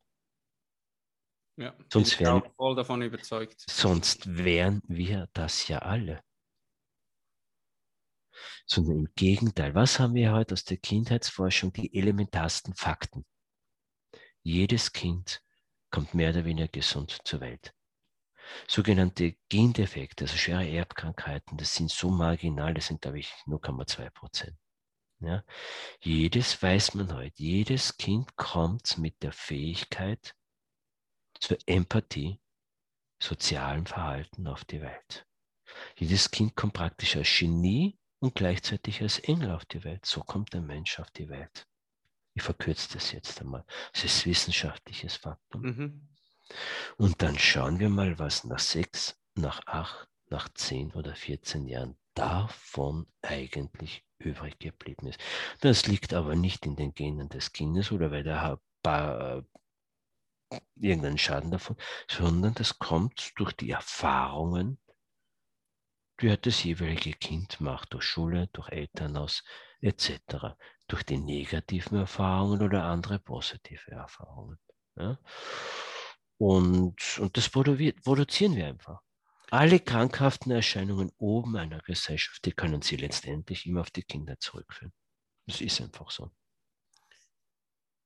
Ja, sonst wären, voll davon überzeugt. Sonst wären wir das ja alle. Sondern im Gegenteil, was haben wir heute aus der Kindheitsforschung? Die elementarsten Fakten. Jedes Kind kommt mehr oder weniger gesund zur Welt. Sogenannte Gendefekte, also schwere Erbkrankheiten, das sind so marginal, das sind, glaube ich, 0,2 Prozent. Ja? Jedes weiß man heute, jedes Kind kommt mit der Fähigkeit zur Empathie, sozialen Verhalten auf die Welt. Jedes Kind kommt praktisch als Genie und gleichzeitig als Engel auf die Welt. So kommt ein Mensch auf die Welt. Ich verkürze das jetzt einmal. Es ist wissenschaftliches Faktum. Mhm. Und dann schauen wir mal, was nach sechs, nach acht, nach zehn oder 14 Jahren davon eigentlich übrig geblieben ist. Das liegt aber nicht in den Genen des Kindes oder weil der paar, irgendeinen Schaden davon, sondern das kommt durch die Erfahrungen, die halt das jeweilige Kind macht, durch Schule, durch Elternhaus etc., durch die negativen Erfahrungen oder andere positive Erfahrungen. Ja? Und, und das produzieren wir einfach. Alle krankhaften Erscheinungen oben einer Gesellschaft, die können sie letztendlich immer auf die Kinder zurückführen. Das ist einfach so.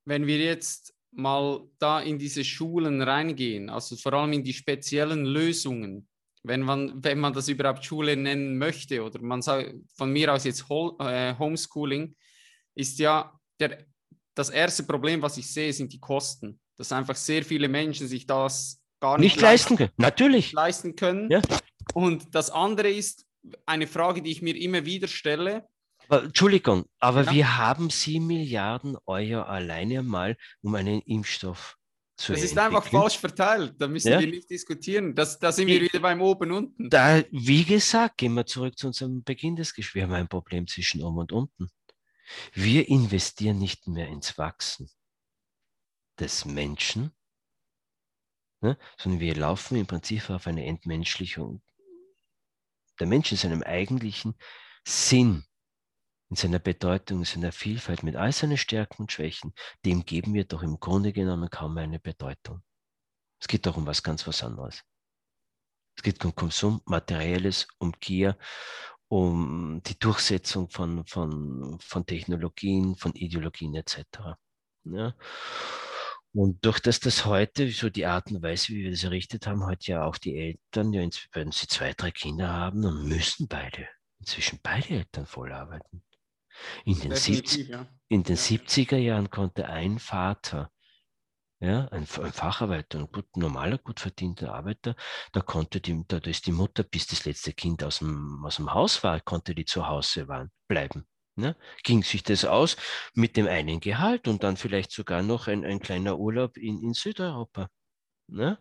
Wenn wir jetzt mal da in diese Schulen reingehen, also vor allem in die speziellen Lösungen, wenn man, wenn man das überhaupt Schule nennen möchte oder man sagt von mir aus jetzt äh, Homeschooling, ist ja der, das erste Problem, was ich sehe, sind die Kosten. Dass einfach sehr viele Menschen sich das gar nicht, nicht leisten können. Natürlich. Leisten können. Ja. Und das andere ist eine Frage, die ich mir immer wieder stelle. Aber, Entschuldigung, aber ja. wir haben 7 Milliarden Euro alleine mal um einen Impfstoff zu Das ist einfach falsch verteilt. Da müssen ja? wir nicht diskutieren. Das, da sind wir wieder beim oben unten. Da, wie gesagt, gehen wir zurück zu unserem Beginn des Gesprächs. Wir haben ein Problem zwischen oben und unten. Wir investieren nicht mehr ins Wachsen des Menschen, ne? sondern wir laufen im Prinzip auf eine Entmenschlichung. Der Mensch in seinem eigentlichen Sinn, in seiner Bedeutung, in seiner Vielfalt, mit all seinen Stärken und Schwächen, dem geben wir doch im Grunde genommen kaum eine Bedeutung. Es geht doch um was ganz was anderes. Es geht um Konsum, Materielles, um Gier, um die Durchsetzung von, von, von Technologien, von Ideologien etc. Ja? Und durch das das heute, so die Art und Weise, wie wir das errichtet haben, heute ja auch die Eltern, ja, wenn sie zwei, drei Kinder haben, dann müssen beide, inzwischen beide Eltern voll arbeiten. In den, 70, ja. in den ja. 70er Jahren konnte ein Vater, ja, ein, ein Facharbeiter, ein gut, normaler, gut verdienter Arbeiter, da konnte die, da ist die Mutter, bis das letzte Kind aus dem, aus dem Haus war, konnte die zu Hause waren, bleiben. Ne? Ging sich das aus mit dem einen Gehalt und dann vielleicht sogar noch ein, ein kleiner Urlaub in, in Südeuropa. Ne?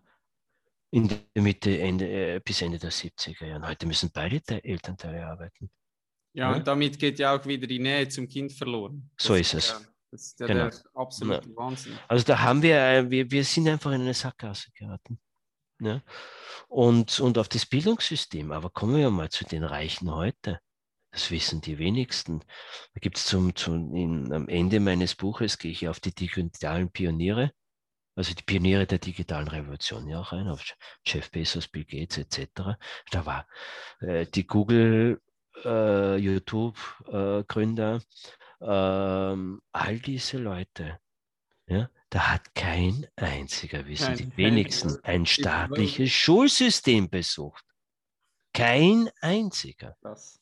In der Mitte, Ende, äh, bis Ende der 70er Jahre. Heute müssen beide Elternteile arbeiten. Ja, ne? und damit geht ja auch wieder die Nähe zum Kind verloren. Das so ist es. Ja, das ist ja genau. der absolute ja. Wahnsinn. Also da haben wir, äh, wir, wir sind einfach in eine Sackgasse geraten. Ne? Und, und auf das Bildungssystem, aber kommen wir mal zu den Reichen heute. Das wissen die wenigsten. Da gibt es zum, zum in, am Ende meines Buches gehe ich auf die digitalen Pioniere, also die Pioniere der digitalen Revolution ja auch ein, auf Jeff Bezos, Bill Gates etc. Da war äh, die Google, äh, YouTube-Gründer, äh, all diese Leute. Ja, da hat kein einziger, wissen kein die wenigsten, ein staatliches Schulsystem besucht. Kein einziger. Das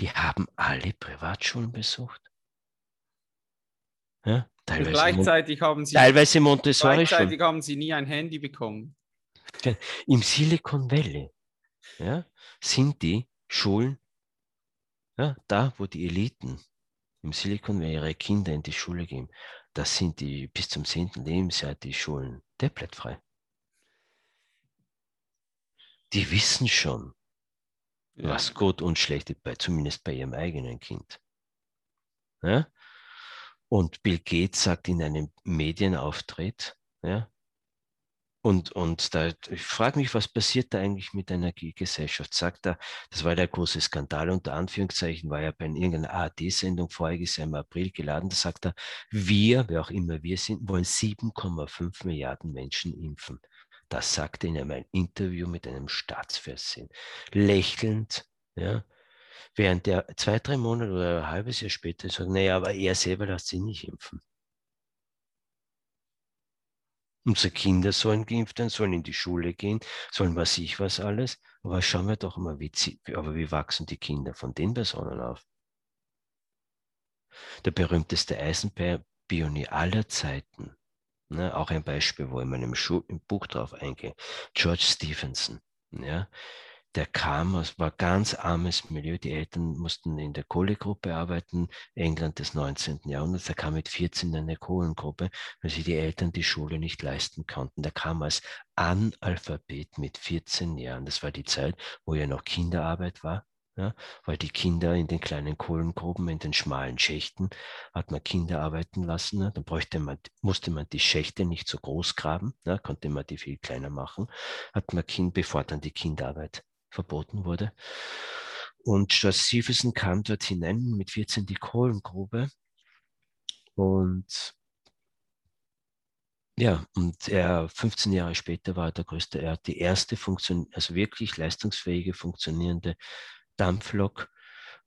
die haben alle Privatschulen besucht. Ja, teilweise, gleichzeitig haben sie, teilweise Montessori Gleichzeitig haben sie nie ein Handy bekommen. Im Silicon Valley ja, sind die Schulen, ja, da wo die Eliten im Silicon Valley ihre Kinder in die Schule gehen, da sind die bis zum 10. Lebensjahr die Schulen tabletfrei. die wissen schon, ja. was gut und schlecht ist, bei, zumindest bei ihrem eigenen Kind. Ja? Und Bill Gates sagt in einem Medienauftritt, ja, und, und da, ich frage mich, was passiert da eigentlich mit der Energiegesellschaft? Sagt er, das war der große Skandal, unter Anführungszeichen, war ja bei irgendeiner ARD-Sendung voriges Jahr im April geladen, da sagt er, wir, wer auch immer wir sind, wollen 7,5 Milliarden Menschen impfen. Das sagte er in einem Interview mit einem Staatsfernsehen. Lächelnd, ja, während der zwei, drei Monate oder ein halbes Jahr später sagt, naja, aber er selber lässt sich nicht impfen. Unsere Kinder sollen geimpft werden, sollen in die Schule gehen, sollen was ich was alles. Aber schauen wir doch mal, wie, aber wie wachsen die Kinder von den Personen auf? Der berühmteste Eisenpionier aller Zeiten, ne, auch ein Beispiel, wo ich in meinem Schu Buch drauf eingehe, George Stephenson. Ja, der kam aus, war ganz armes Milieu. Die Eltern mussten in der Kohlegruppe arbeiten, England des 19. Jahrhunderts. Er kam mit 14 in eine Kohlengruppe, weil sich die Eltern die Schule nicht leisten konnten. Der kam als Analphabet mit 14 Jahren. Das war die Zeit, wo ja noch Kinderarbeit war. Ja, weil die Kinder in den kleinen Kohlengruben, in den schmalen Schächten, hat man Kinder arbeiten lassen. Ne? Dann bräuchte man, musste man die Schächte nicht so groß graben, ne? konnte man die viel kleiner machen. Hat man Kind, bevor dann die Kinderarbeit verboten wurde. Und George Stephenson kam dort hinein mit 14 die Kohlengrube. Und ja, und er 15 Jahre später war der größte, er hat die erste Funktion, also wirklich leistungsfähige, funktionierende Dampflok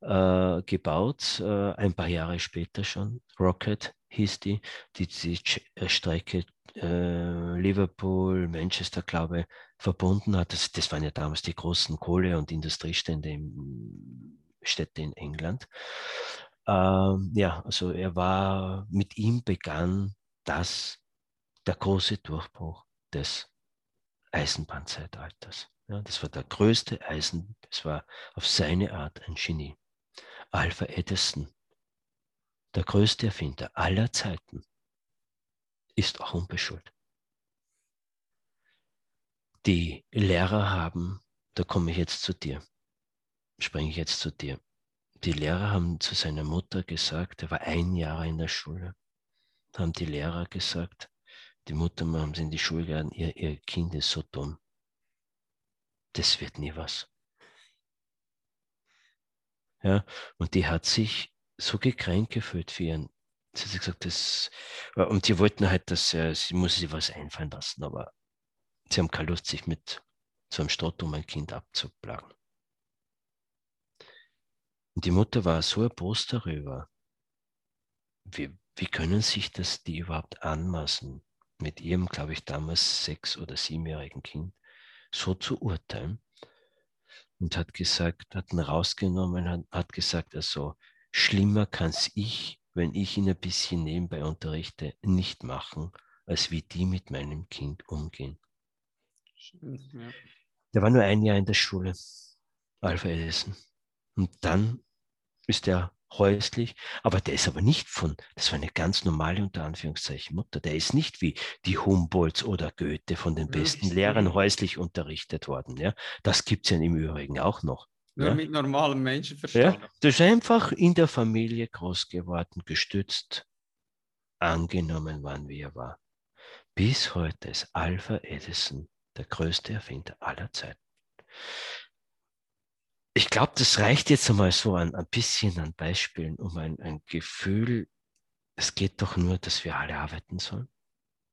äh, gebaut, äh, ein paar Jahre später schon. Rocket hieß die, die die äh, Strecke äh, Liverpool, Manchester, glaube ich, verbunden hat. Das, das waren ja damals die großen Kohle- und Industriestände in Städte in England. Ähm, ja, also er war, mit ihm begann das, der große Durchbruch des Eisenbahnzeitalters. Ja, das war der größte Eisen, das war auf seine Art ein Genie. Alpha Edison, der größte Erfinder aller Zeiten, ist auch unbeschuld. Die Lehrer haben, da komme ich jetzt zu dir, springe ich jetzt zu dir. Die Lehrer haben zu seiner Mutter gesagt, er war ein Jahr in der Schule, haben die Lehrer gesagt, die Mutter haben sie in die Schule geladen, ihr, ihr Kind ist so dumm. Das wird nie was. Ja, und die hat sich so gekränkt gefühlt für ihren. Sie hat gesagt, das, und sie wollten halt, dass äh, sie muss sich was einfallen lassen, aber sie haben keine Lust, sich mit so einem Stott um ein Kind abzuplagen. Und die Mutter war so erbost darüber. Wie, wie können sich das die überhaupt anmaßen, mit ihrem, glaube ich, damals sechs- oder siebenjährigen Kind so zu urteilen? Und hat gesagt, hat ihn rausgenommen, hat, hat gesagt, also schlimmer kann es ich, wenn ich ihn ein bisschen nebenbei unterrichte, nicht machen, als wie die mit meinem Kind umgehen. ja. Der war nur ein Jahr in der Schule, Alpha Edison. Und dann ist er häuslich, aber der ist aber nicht von, das war eine ganz normale unter Anführungszeichen Mutter, der ist nicht wie die Humboldts oder Goethe von den besten Lehrern häuslich unterrichtet worden. Ja? Das gibt es ja im Übrigen auch noch. Nur ja? mit normalem Menschenverstand. Ja? Das ist einfach in der Familie groß geworden, gestützt, angenommen worden, wie er war. Bis heute ist Alpha Edison der größte Erfinder aller Zeiten. Ich glaube, das reicht jetzt einmal so ein, ein bisschen an Beispielen, um ein, ein Gefühl, es geht doch nur, dass wir alle arbeiten sollen,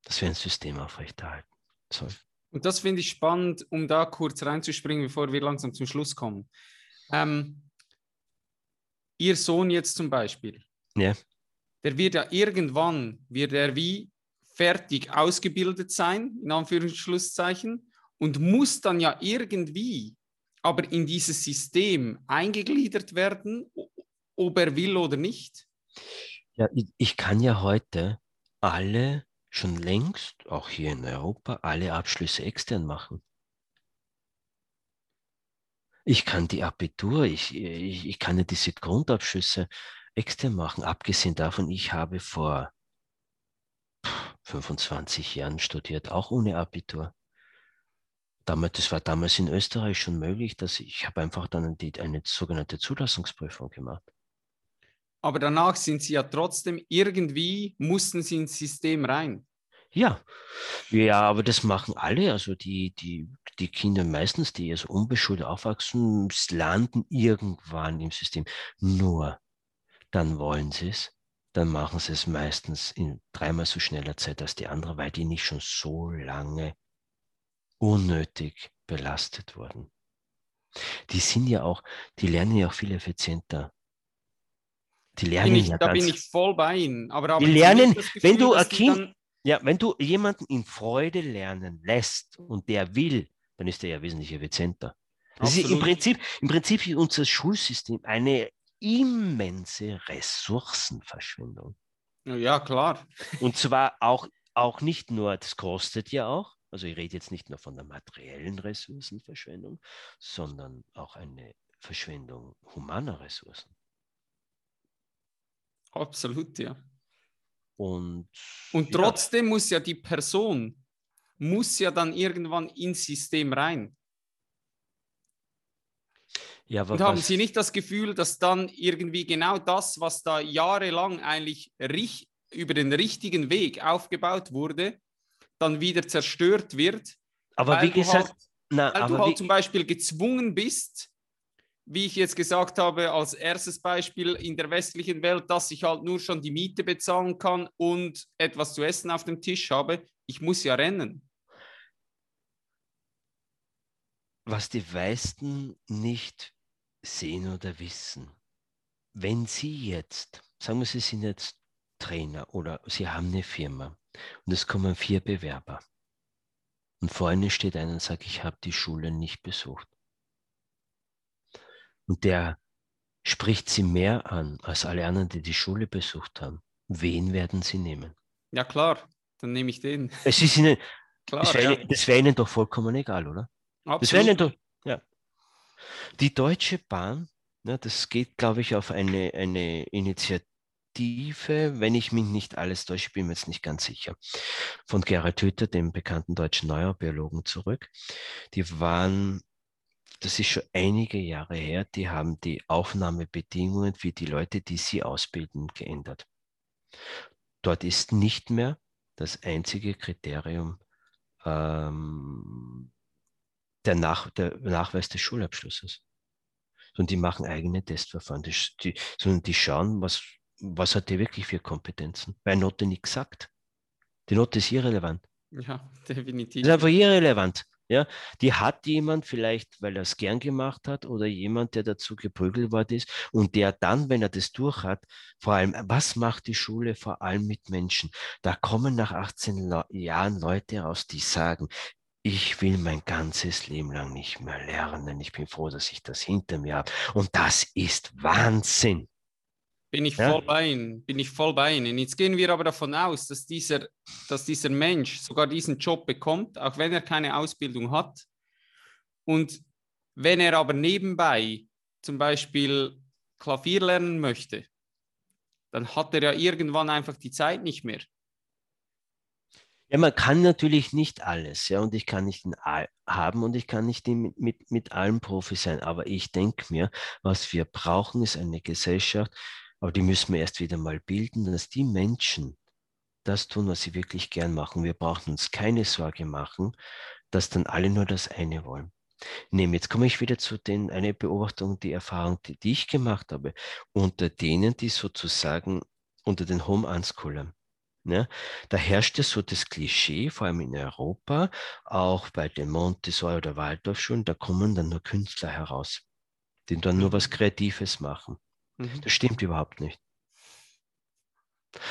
dass wir ein System aufrechterhalten sollen. Und das finde ich spannend, um da kurz reinzuspringen, bevor wir langsam zum Schluss kommen. Ähm, ihr Sohn jetzt zum Beispiel, ja. der wird ja irgendwann, wird er wie fertig ausgebildet sein, in Anführungszeichen, und muss dann ja irgendwie aber in dieses System eingegliedert werden, ob er will oder nicht? Ja, ich kann ja heute alle schon längst, auch hier in Europa, alle Abschlüsse extern machen. Ich kann die Abitur, ich, ich, ich kann ja diese Grundabschlüsse extern machen. Abgesehen davon, ich habe vor 25 Jahren studiert, auch ohne Abitur. Damals, das war damals in Österreich schon möglich, dass ich, ich habe einfach dann die, eine sogenannte Zulassungsprüfung gemacht. Aber danach sind sie ja trotzdem irgendwie, mussten sie ins System rein. Ja, ja, aber das machen alle. Also die, die, die Kinder meistens, die also unbeschuldet aufwachsen, landen irgendwann im System. Nur dann wollen sie es, dann machen sie es meistens in dreimal so schneller Zeit als die anderen, weil die nicht schon so lange unnötig belastet wurden. Die sind ja auch, die lernen ja auch viel effizienter. Die lernen ich, ja da ganz, bin ich voll bei Ihnen. Aber, aber die lernen, Gefühl, wenn du ein Kind, ja, wenn du jemanden in Freude lernen lässt und der will, dann ist er ja wesentlich effizienter. Das ist im Prinzip, im Prinzip ist unser Schulsystem eine immense Ressourcenverschwendung. Ja, klar. Und zwar auch, auch nicht nur, das kostet ja auch, also ich rede jetzt nicht nur von der materiellen Ressourcenverschwendung, sondern auch eine Verschwendung humaner Ressourcen. Absolut, ja. Und, und trotzdem ja. muss ja die Person, muss ja dann irgendwann ins System rein. Ja, und haben Sie nicht das Gefühl, dass dann irgendwie genau das, was da jahrelang eigentlich über den richtigen Weg aufgebaut wurde, dann wieder zerstört wird? Aber wie gesagt, halt, na, weil du halt zum Beispiel gezwungen bist, wie ich jetzt gesagt habe, als erstes Beispiel in der westlichen Welt, dass ich halt nur schon die Miete bezahlen kann und etwas zu essen auf dem Tisch habe. Ich muss ja rennen. Was die meisten nicht sehen oder wissen, wenn Sie jetzt, sagen wir, Sie sind jetzt Trainer oder Sie haben eine Firma und es kommen vier Bewerber und vor Ihnen steht einer und sagt, ich habe die Schule nicht besucht und der spricht sie mehr an als alle anderen, die die Schule besucht haben. Wen werden sie nehmen? Ja, klar, dann nehme ich den. Es ist ihnen, klar, das wäre ja. wär ihnen doch vollkommen egal, oder? Absolut. Das wäre ihnen doch, ja. Die Deutsche Bahn, ne, das geht, glaube ich, auf eine, eine Initiative, wenn ich mich nicht alles täusche, bin mir jetzt nicht ganz sicher, von Gerhard Hüther, dem bekannten deutschen Neurobiologen, zurück. Die waren das ist schon einige Jahre her, die haben die Aufnahmebedingungen für die Leute, die sie ausbilden, geändert. Dort ist nicht mehr das einzige Kriterium ähm, der, Nach der Nachweis des Schulabschlusses. Und die machen eigene Testverfahren, die, die, sondern die schauen, was, was hat der wirklich für Kompetenzen. Weil Note nichts sagt. Die Note ist irrelevant. Ja, definitiv. Das ist einfach irrelevant. Ja, die hat jemand vielleicht, weil er es gern gemacht hat oder jemand, der dazu geprügelt worden ist und der dann, wenn er das durch hat, vor allem, was macht die Schule vor allem mit Menschen? Da kommen nach 18 Le Jahren Leute raus, die sagen, ich will mein ganzes Leben lang nicht mehr lernen. Ich bin froh, dass ich das hinter mir habe. Und das ist Wahnsinn. Bin ich ja? voll bei Ihnen, bin ich voll bei Ihnen. Jetzt gehen wir aber davon aus, dass dieser, dass dieser Mensch sogar diesen Job bekommt, auch wenn er keine Ausbildung hat. Und wenn er aber nebenbei zum Beispiel Klavier lernen möchte, dann hat er ja irgendwann einfach die Zeit nicht mehr. Ja, man kann natürlich nicht alles, ja, und ich kann nicht haben und ich kann nicht mit, mit, mit allem Profi sein, aber ich denke mir, was wir brauchen, ist eine Gesellschaft, aber die müssen wir erst wieder mal bilden, dass die Menschen das tun, was sie wirklich gern machen. Wir brauchen uns keine Sorge machen, dass dann alle nur das eine wollen. Nehmen, jetzt komme ich wieder zu den, eine Beobachtung, die Erfahrung, die, die ich gemacht habe, unter denen, die sozusagen unter den Home Unschoolern. Ja, da herrschte so das Klischee, vor allem in Europa, auch bei den Montessori- oder Waldorfschulen, da kommen dann nur Künstler heraus, die dann nur was mhm. Kreatives machen. Mhm. Das stimmt überhaupt nicht.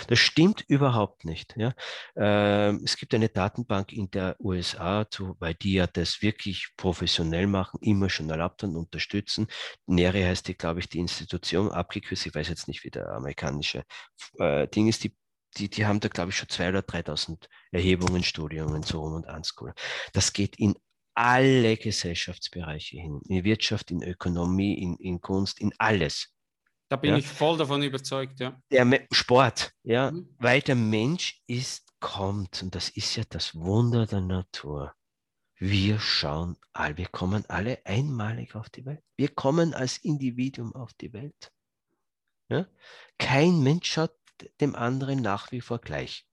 Das stimmt überhaupt nicht. Ja. Ähm, es gibt eine Datenbank in der USA, weil die ja das wirklich professionell machen, immer schon erlaubt und unterstützen. NERI heißt die, glaube ich, die Institution, abgekürzt, ich weiß jetzt nicht, wie der amerikanische äh, Ding ist, die, die, die haben da, glaube ich, schon 2.000 oder 3.000 Erhebungen, Studien so rum und Unschool. Das geht in alle Gesellschaftsbereiche hin, in Wirtschaft, in Ökonomie, in, in Kunst, in alles. Da bin ja. ich voll davon überzeugt, ja. Der Sport, ja, mhm. weil der Mensch ist, kommt, und das ist ja das Wunder der Natur. Wir schauen all, wir kommen alle einmalig auf die Welt. Wir kommen als Individuum auf die Welt. Ja? Kein Mensch schaut dem anderen nach wie vor gleich.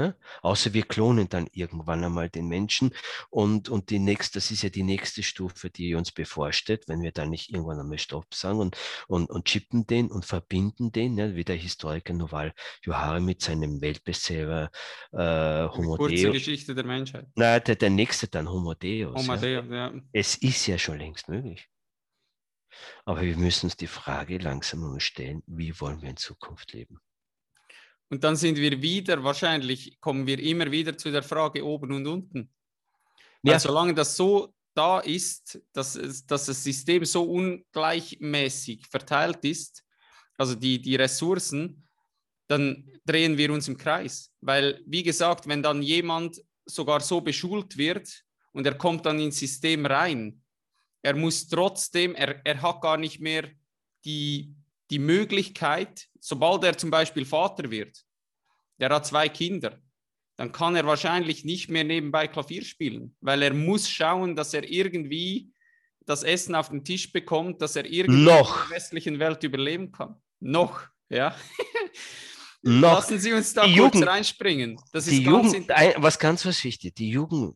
Ja? Außer wir klonen dann irgendwann einmal den Menschen und, und die nächste, das ist ja die nächste Stufe, die uns bevorsteht, wenn wir dann nicht irgendwann einmal Stopp sagen und, und, und chippen den und verbinden den, ja, wie der Historiker Noval Johari mit seinem Weltbestseller äh, Homo Kurze Geschichte der Menschheit. Nein, der, der nächste dann Homo Deus. Homo. Deus ja. Es ist ja schon längst möglich. Aber wir müssen uns die Frage langsam stellen, wie wollen wir in Zukunft leben? Und dann sind wir wieder, wahrscheinlich kommen wir immer wieder zu der Frage oben und unten. Ja. Weil solange das so da ist, dass, dass das System so ungleichmäßig verteilt ist, also die, die Ressourcen, dann drehen wir uns im Kreis. Weil, wie gesagt, wenn dann jemand sogar so beschult wird und er kommt dann ins System rein, er muss trotzdem, er, er hat gar nicht mehr die, die Möglichkeit, sobald er zum Beispiel Vater wird, der hat zwei Kinder, dann kann er wahrscheinlich nicht mehr nebenbei Klavier spielen, weil er muss schauen, dass er irgendwie das Essen auf den Tisch bekommt, dass er irgendwie Noch. in der westlichen Welt überleben kann. Noch, ja. Noch. Lassen Sie uns da Die kurz Jugend- reinspringen. Das die ist ganz Jugend, ein, was ganz was wichtig, die Jugend,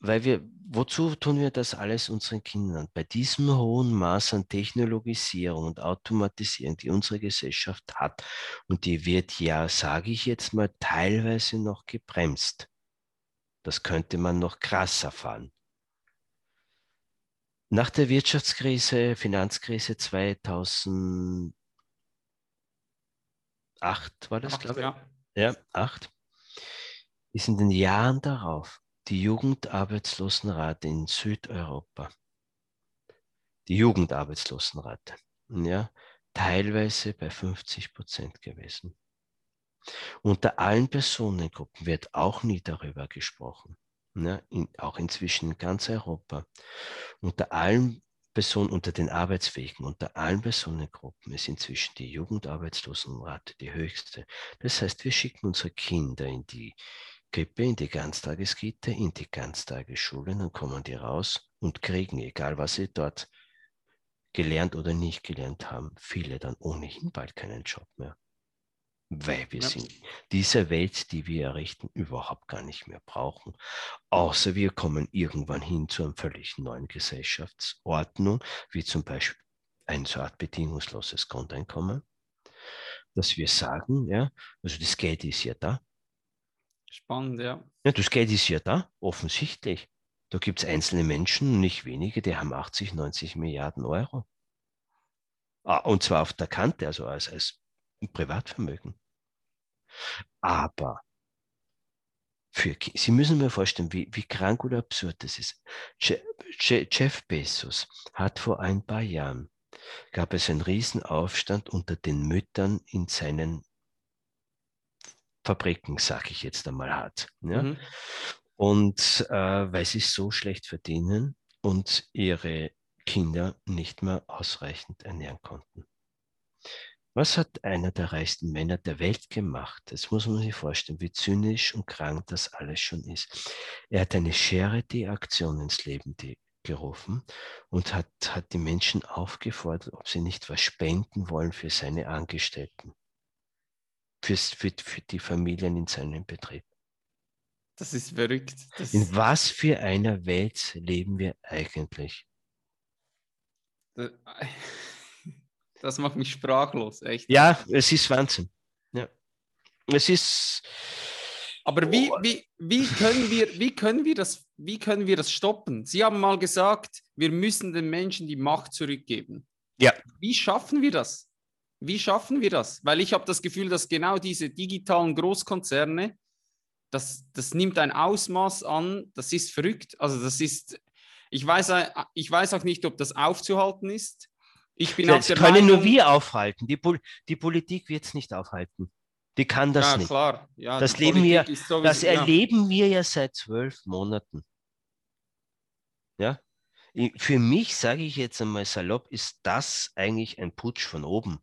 weil wir, wozu tun wir das alles unseren Kindern? Bei diesem hohen Maß an Technologisierung und Automatisierung, die unsere Gesellschaft hat, und die wird ja, sage ich jetzt mal, teilweise noch gebremst. Das könnte man noch krasser fahren. Nach der Wirtschaftskrise, Finanzkrise 2008 war das, glaube ich. ja. Ja, acht. Ist in den Jahren darauf die Jugendarbeitslosenrate in Südeuropa, die Jugendarbeitslosenrate, ja, teilweise bei 50 Prozent gewesen. Unter allen Personengruppen wird auch nie darüber gesprochen, ja, in, auch inzwischen in ganz Europa. Unter allen Personen, unter den Arbeitsfähigen, unter allen Personengruppen ist inzwischen die Jugendarbeitslosenrate die höchste. Das heißt, wir schicken unsere Kinder in die Krippe, in die Ganztageskita, in die Ganztagesschule, dann kommen die raus und kriegen, egal was sie dort gelernt oder nicht gelernt haben, viele dann ohnehin bald keinen Job mehr. Weil wir Ja. sind dieser Welt, die wir errichten, überhaupt gar nicht mehr brauchen. Außer wir kommen irgendwann hin zu einer völlig neuen Gesellschaftsordnung, wie zum Beispiel ein so Art bedingungsloses Grundeinkommen, dass wir sagen, ja, also das Geld ist ja da, Spannend, ja. ja, das Geld ist ja da, offensichtlich. Da gibt es einzelne Menschen, nicht wenige, die haben 80, 90 Milliarden Euro. Ah, und zwar auf der Kante, also als, als Privatvermögen. Aber für, Sie müssen mir vorstellen, wie, wie krank oder absurd das ist. Je, Je, Jeff Bezos hat vor ein paar Jahren, gab es einen Riesenaufstand unter den Müttern in seinen Fabriken, sage ich jetzt einmal hart. Ja? Mhm. Und äh, weil sie so schlecht verdienen und ihre Kinder nicht mehr ausreichend ernähren konnten. Was hat einer der reichsten Männer der Welt gemacht? Das muss man sich vorstellen, wie zynisch und krank das alles schon ist. Er hat eine Charity-Aktion ins Leben gerufen und hat, hat die Menschen aufgefordert, ob sie nicht was spenden wollen für seine Angestellten, fürs, für, für die Familien in seinem Betrieb. Das ist verrückt. Das, In was für einer Welt leben wir eigentlich? das, macht mich sprachlos, echt. Ja, es ist Wahnsinn. Ja. Es ist. Aber wie, Oh. wie, wie, können wir, wie, können wir das, wie können wir das stoppen? Sie haben mal gesagt, wir müssen den Menschen die Macht zurückgeben. Ja. Wie schaffen wir das? Wie schaffen wir das? Weil ich habe das Gefühl, dass genau diese digitalen Großkonzerne, das, das nimmt ein Ausmaß an, das ist verrückt. Also das ist, ich weiß, äh, ich weiß auch nicht, ob das aufzuhalten ist. Ich bin Das können nur Meinung- wir aufhalten. Die, Pol die Politik wird es nicht aufhalten. Die kann das ja, nicht. klar. Ja, Das leben wir- sowieso- Das ja. erleben wir ja seit zwölf Monaten. Ja? Für mich, sage ich jetzt einmal salopp, ist das eigentlich ein Putsch von oben.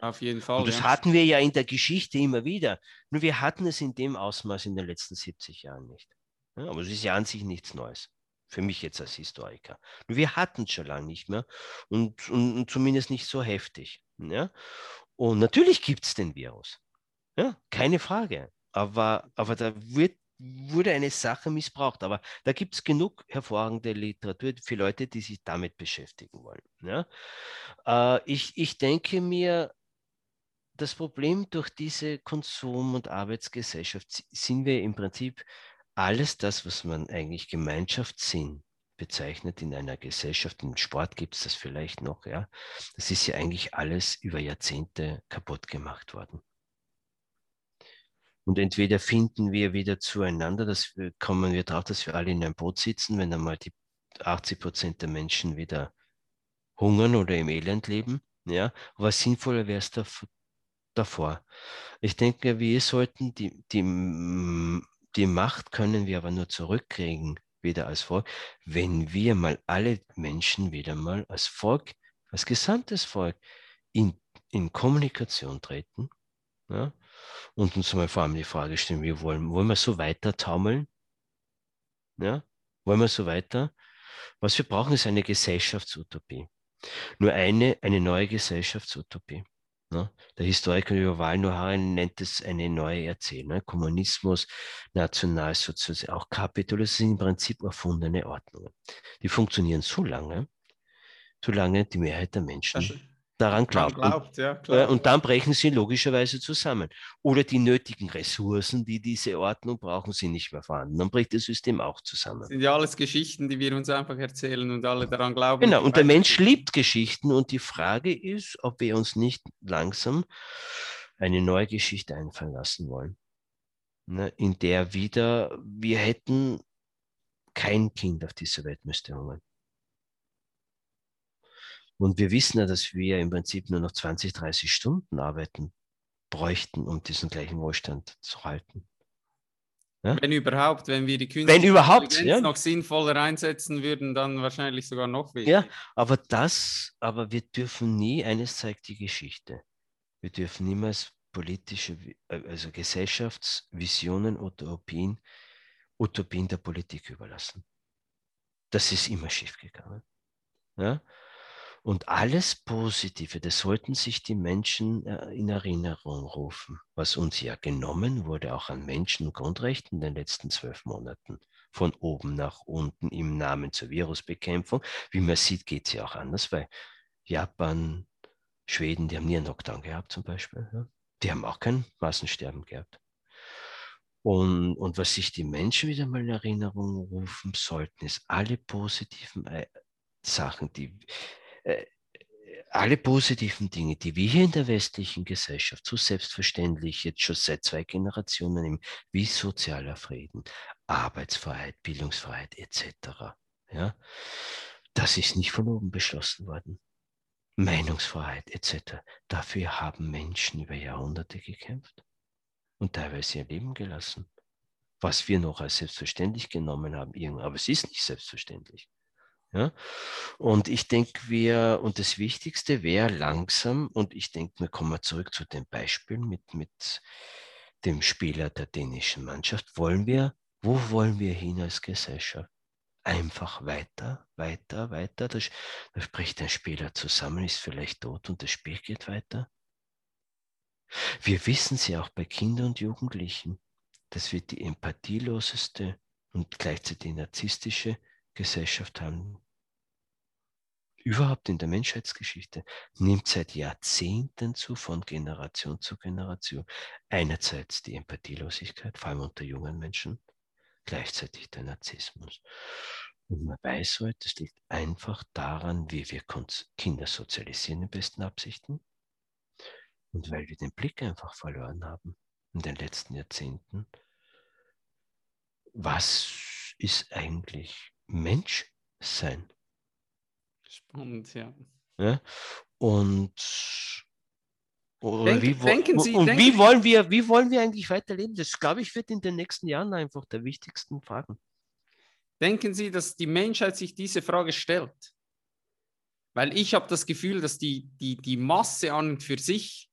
Auf jeden Fall. Und das ja. hatten wir ja in der Geschichte immer wieder. Nur wir hatten es in dem Ausmaß in den letzten 70 Jahren nicht. Ja, aber es ist ja an sich nichts Neues. Für mich jetzt als Historiker. Nur wir hatten es schon lange nicht mehr und, und, und, zumindest nicht so heftig. Ja? Und natürlich gibt es den Virus. Ja, keine Frage. Aber, aber da wird, wurde eine Sache missbraucht. Aber da gibt es genug hervorragende Literatur für Leute, die sich damit beschäftigen wollen. Ja? Äh, ich, ich denke mir, das Problem durch diese Konsum- und Arbeitsgesellschaft sind wir im Prinzip alles das, was man eigentlich Gemeinschaftssinn bezeichnet in einer Gesellschaft, im Sport gibt es das vielleicht noch, ja, das ist ja eigentlich alles über Jahrzehnte kaputt gemacht worden. Und entweder finden wir wieder zueinander, wir, kommen wir darauf, dass wir alle in einem Boot sitzen, wenn einmal die 80 Prozent der Menschen wieder hungern oder im Elend leben. Ja, aber sinnvoller wäre es davor. Ich denke, wir sollten die, die die Macht können wir aber nur zurückkriegen, wieder als Volk, wenn wir mal alle Menschen wieder mal als Volk, als gesamtes Volk in, in Kommunikation treten ja, und uns mal vor allem die Frage stellen, wir wollen, wollen wir so weiter taumeln? Ja? Wollen wir so weiter? Was wir brauchen, ist eine Gesellschaftsutopie. Nur eine, eine neue Gesellschaftsutopie. Ne? Der Historiker Yuval Noah nennt es eine neue Erzählung. Ne? Kommunismus, Nationalsozialismus, auch Kapitalismus sind im Prinzip erfundene Ordnungen. Die funktionieren so lange, solange die Mehrheit der Menschen daran glaubt. glaubt ja, und, und, dann brechen sie logischerweise zusammen. Oder die nötigen Ressourcen, die diese Ordnung brauchen, sind nicht mehr vorhanden. Dann bricht das System auch zusammen. Das sind ja alles Geschichten, die wir uns einfach erzählen und alle daran glauben. Genau, und der Mensch liebt Geschichten und die Frage ist, ob wir uns nicht langsam eine neue Geschichte einfallen lassen wollen, ne, in der wieder wir hätten kein Kind auf dieser Welt müsste hungern. Und wir wissen ja, dass wir im Prinzip nur noch 20, 30 Stunden arbeiten bräuchten, um diesen gleichen Wohlstand zu halten. Ja? Wenn überhaupt, wenn wir die künstliche wenn überhaupt, ja. noch sinnvoller einsetzen würden, dann wahrscheinlich sogar noch weniger. Ja, aber das, aber wir dürfen nie, eines zeigt die Geschichte, wir dürfen niemals politische, also Gesellschaftsvisionen, Utopien, Utopien der Politik überlassen. Das ist immer schiefgegangen. Ja? Und alles Positive, das sollten sich die Menschen äh, in Erinnerung rufen, was uns ja genommen wurde, auch an Menschengrundrechten in den letzten zwölf Monaten. Von oben nach unten im Namen zur Virusbekämpfung. Wie man sieht, geht es ja auch anders, weil Japan, Schweden, die haben nie einen Lockdown gehabt zum Beispiel. Ja. Die haben auch kein Massensterben gehabt. Und, und was sich die Menschen wieder mal in Erinnerung rufen sollten, ist alle positiven äh, Sachen, die alle positiven Dinge, die wir hier in der westlichen Gesellschaft so selbstverständlich jetzt schon seit zwei Generationen nehmen, wie sozialer Frieden, Arbeitsfreiheit, Bildungsfreiheit etc., ja, das ist nicht von oben beschlossen worden. Meinungsfreiheit etc. Dafür haben Menschen über Jahrhunderte gekämpft und teilweise ihr Leben gelassen. Was wir noch als selbstverständlich genommen haben, aber es ist nicht selbstverständlich. Ja? Und ich denke, wir, und das Wichtigste wäre langsam, und ich denke, wir kommen zurück zu dem Beispiel mit, mit dem Spieler der dänischen Mannschaft. Wollen wir, wo wollen wir hin als Gesellschaft? Einfach weiter, weiter, weiter. Da, da spricht ein Spieler zusammen, ist vielleicht tot und das Spiel geht weiter. Wir wissen sie auch bei Kindern und Jugendlichen, dass wir die empathieloseste und gleichzeitig narzisstische Gesellschaft haben. Überhaupt in der Menschheitsgeschichte nimmt seit Jahrzehnten zu von Generation zu Generation. Einerseits die Empathielosigkeit, vor allem unter jungen Menschen, gleichzeitig der Narzissmus. Und man weiß heute, es liegt einfach daran, wie wir Kinder sozialisieren in besten Absichten und weil wir den Blick einfach verloren haben in den letzten Jahrzehnten. Was ist eigentlich Mensch sein. Spannend, ja. ja? Und Denk, wie, Sie, und denken wie wollen wir, wie wollen wir eigentlich weiterleben? Das, glaube ich, wird in den nächsten Jahren einfach der wichtigsten Fragen. Denken Sie, dass die Menschheit sich diese Frage stellt? Weil ich habe das Gefühl, dass die, die, die Masse an und für sich,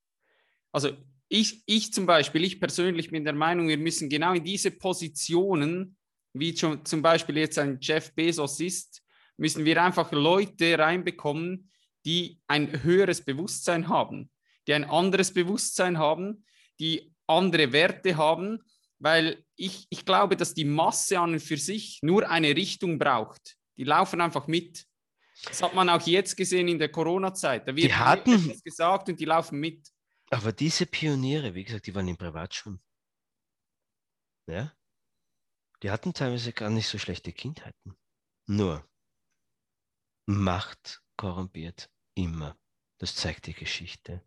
also ich, ich zum Beispiel, ich persönlich bin der Meinung, wir müssen genau in diese Positionen wie schon zum Beispiel jetzt ein Jeff Bezos ist, müssen wir einfach Leute reinbekommen, die ein höheres Bewusstsein haben, die ein anderes Bewusstsein haben, die andere Werte haben, weil ich, ich glaube, dass die Masse an und für sich nur eine Richtung braucht. Die laufen einfach mit. Das hat man auch jetzt gesehen in der Corona-Zeit. Da wird die hatten gesagt und die laufen mit. Aber diese Pioniere, wie gesagt, die waren in Privatschulen. Ja? Die hatten teilweise gar nicht so schlechte Kindheiten. Nur Macht korrumpiert immer. Das zeigt die Geschichte.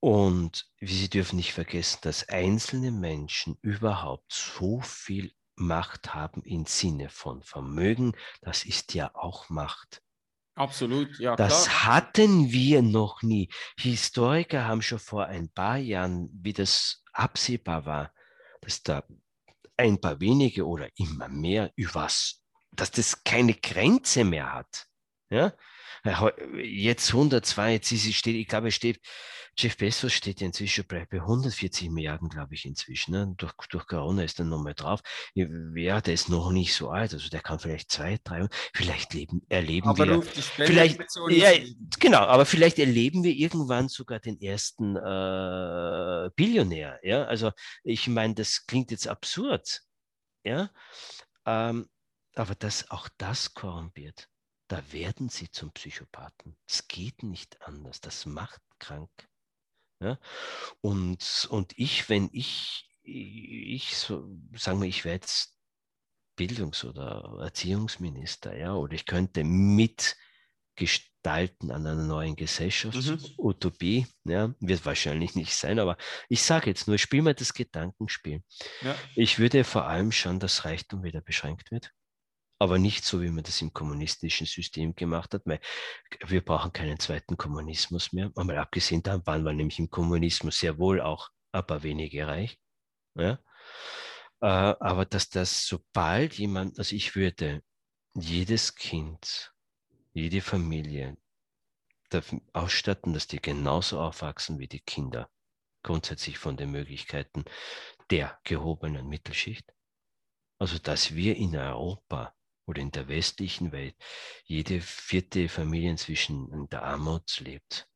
Und Sie dürfen nicht vergessen, dass einzelne Menschen überhaupt so viel Macht haben im Sinne von Vermögen. Das ist ja auch Macht. Absolut, ja. Das klar. hatten wir noch nie. Historiker haben schon vor ein paar Jahren, wie das absehbar war, dass da ein paar wenige oder immer mehr übers, dass das keine Grenze mehr hat. Ja? Jetzt 102, jetzt ist es steht, ich glaube, es steht, Jeff Bezos steht ja inzwischen bei 140 Milliarden, glaube ich, inzwischen. Ne? Durch, durch Corona ist er nochmal drauf. Ja, der ist noch nicht so alt, also der kann vielleicht zwei, drei, vielleicht leben, erleben Aber wir. Vielleicht, ja, genau, aber vielleicht erleben wir irgendwann sogar den ersten äh, Billionär. Ja, also ich meine, das klingt jetzt absurd. Ja, ähm, aber das, auch das korrumpiert. Da werden sie zum Psychopathen. Es geht nicht anders. Das macht krank. Ja? Und, und ich, wenn ich, ich so, sagen wir, ich wäre jetzt Bildungs- oder Erziehungsminister, ja, oder ich könnte mitgestalten an einer neuen Gesellschaftsutopie, mhm. ja, wird wahrscheinlich nicht sein, aber ich sage jetzt nur, spiel mal das Gedankenspiel. Ja. Ich würde vor allem schon, dass Reichtum wieder beschränkt wird aber nicht so, wie man das im kommunistischen System gemacht hat, wir brauchen keinen zweiten Kommunismus mehr. Einmal abgesehen davon waren wir nämlich im Kommunismus sehr wohl auch ein paar wenige reich. Ja? Äh, aber dass das, sobald jemand, also ich würde jedes Kind, jede Familie ausstatten, dass die genauso aufwachsen wie die Kinder, grundsätzlich von den Möglichkeiten der gehobenen Mittelschicht. Also dass wir in Europa oder in der westlichen Welt jede vierte Familie inzwischen in der Armut lebt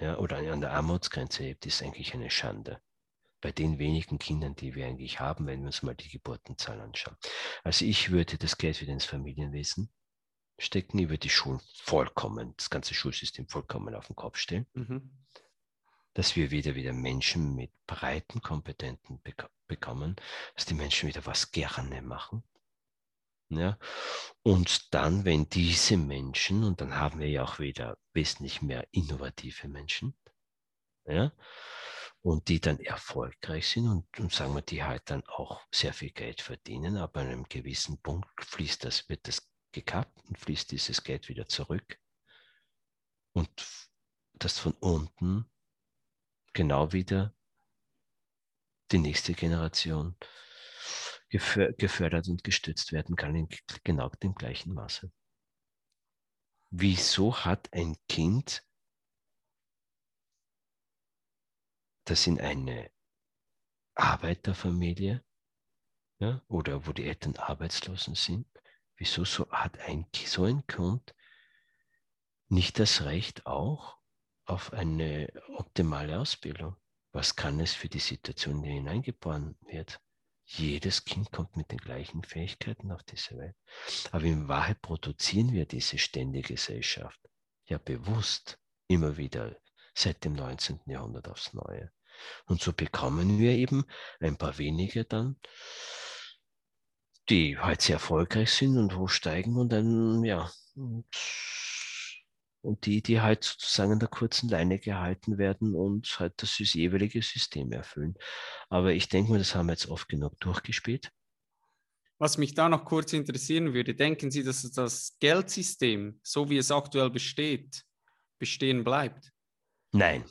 ja, oder an der Armutsgrenze lebt, ist eigentlich eine Schande. Bei den wenigen Kindern, die wir eigentlich haben, wenn wir uns mal die Geburtenzahl anschauen. Also ich würde das Geld wieder ins Familienwesen stecken, über die Schulen vollkommen, das ganze Schulsystem vollkommen auf den Kopf stellen. Mhm. Dass wir wieder wieder Menschen mit breiten Kompetenten bekommen, dass die Menschen wieder was gerne machen, ja? Und dann, wenn diese Menschen, und dann haben wir ja auch wieder wesentlich mehr innovative Menschen, ja, und die dann erfolgreich sind und, und sagen wir, die halt dann auch sehr viel Geld verdienen, aber an einem gewissen Punkt fließt das, wird das gekappt und fließt dieses Geld wieder zurück. Und das von unten genau wieder die nächste Generation gefördert und gestützt werden kann in genau dem gleichen Maße. Wieso hat ein Kind, das in eine Arbeiterfamilie ja, oder wo die Eltern Arbeitslosen sind, wieso so hat ein, so ein Kind nicht das Recht auch auf eine optimale Ausbildung? Was kann es für die Situation, die hineingeboren wird? Jedes Kind kommt mit den gleichen Fähigkeiten auf diese Welt. Aber in Wahrheit produzieren wir diese ständige Gesellschaft ja bewusst immer wieder seit dem 19. Jahrhundert aufs Neue. Und so bekommen wir eben ein paar wenige dann, die halt sehr erfolgreich sind und hochsteigen und dann, ja, und und die, die halt sozusagen an der kurzen Leine gehalten werden und halt das jeweilige System erfüllen. Aber ich denke mal, das haben wir jetzt oft genug durchgespielt. Was mich da noch kurz interessieren würde, denken Sie, dass das Geldsystem, so wie es aktuell besteht, bestehen bleibt? Nein.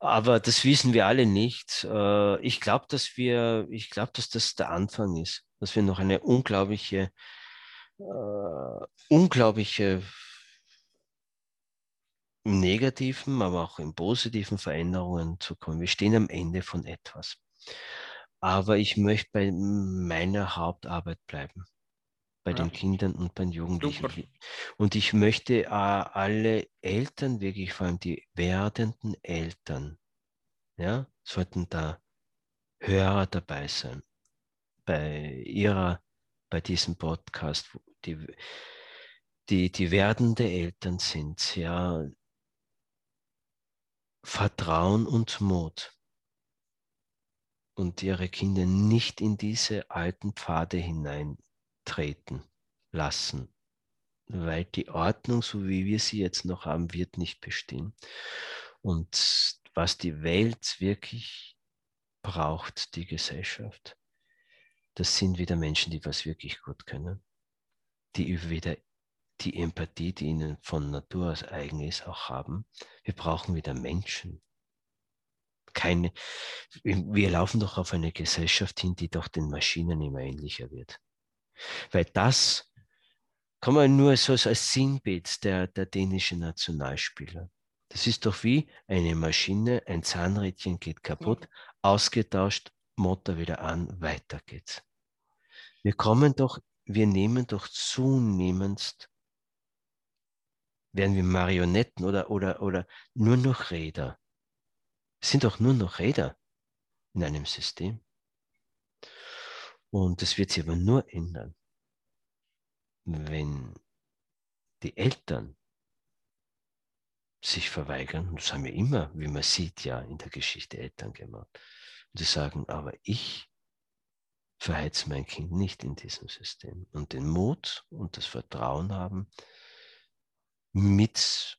Aber das wissen wir alle nicht. Äh, ich glaube, dass wir, ich glaube, dass das der Anfang ist, dass wir noch eine unglaubliche, uh, unglaubliche im negativen, aber auch in positiven Veränderungen zu kommen. Wir stehen am Ende von etwas. aber ich möchte bei meiner Hauptarbeit bleiben, bei Ja. den Kindern und bei den Jugendlichen. Super. Und ich möchte äh, alle Eltern, wirklich vor allem die werdenden Eltern, ja, sollten da Hörer dabei sein bei ihrer, bei diesem Podcast, wo die, die, die werdende Eltern sind, ja, Vertrauen und Mut und ihre Kinder nicht in diese alten Pfade hineintreten lassen, weil die Ordnung, so wie wir sie jetzt noch haben, wird nicht bestehen. Und was die Welt wirklich braucht, die Gesellschaft, das sind wieder Menschen, die was wirklich gut können, die wieder die Empathie, die ihnen von Natur aus eigen ist, auch haben. Wir brauchen wieder Menschen. Keine, wir laufen doch auf eine Gesellschaft hin, die doch den Maschinen immer ähnlicher wird. Weil das kann man nur so als Sinnbild der, der dänischen Nationalspieler. Das ist doch wie eine Maschine, ein Zahnrädchen geht kaputt, ausgetauscht, Motor wieder an, weiter geht's. Wir kommen doch, wir nehmen doch zunehmend, werden wir Marionetten oder, oder, oder nur noch Räder. Es sind doch nur noch Räder in einem System. Und das wird sich aber nur ändern, wenn die Eltern sich verweigern. Das haben wir immer, wie man sieht, ja in der Geschichte Eltern gemacht. Und die sagen, aber ich verheize mein Kind nicht in diesem System. Und den Mut und das Vertrauen haben, mit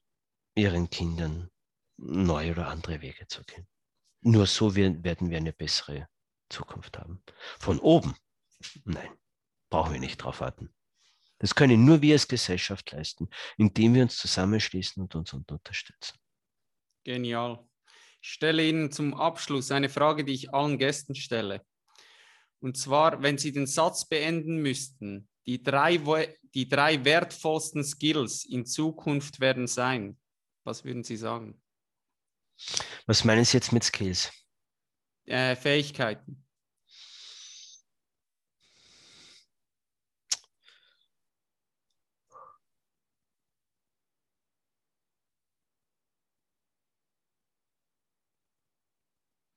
ihren Kindern neue oder andere Wege zu gehen. Nur so werden wir eine bessere Zukunft haben. Von oben, nein, brauchen wir nicht drauf warten. Das können nur wir als Gesellschaft leisten, indem wir uns zusammenschließen und uns unterstützen. Genial. Ich stelle Ihnen zum Abschluss eine Frage, die ich allen Gästen stelle. Und zwar, wenn Sie den Satz beenden müssten, die drei, die drei wertvollsten Skills in Zukunft werden sein, was würden Sie sagen? Was meinen Sie jetzt mit Skills? Äh, Fähigkeiten.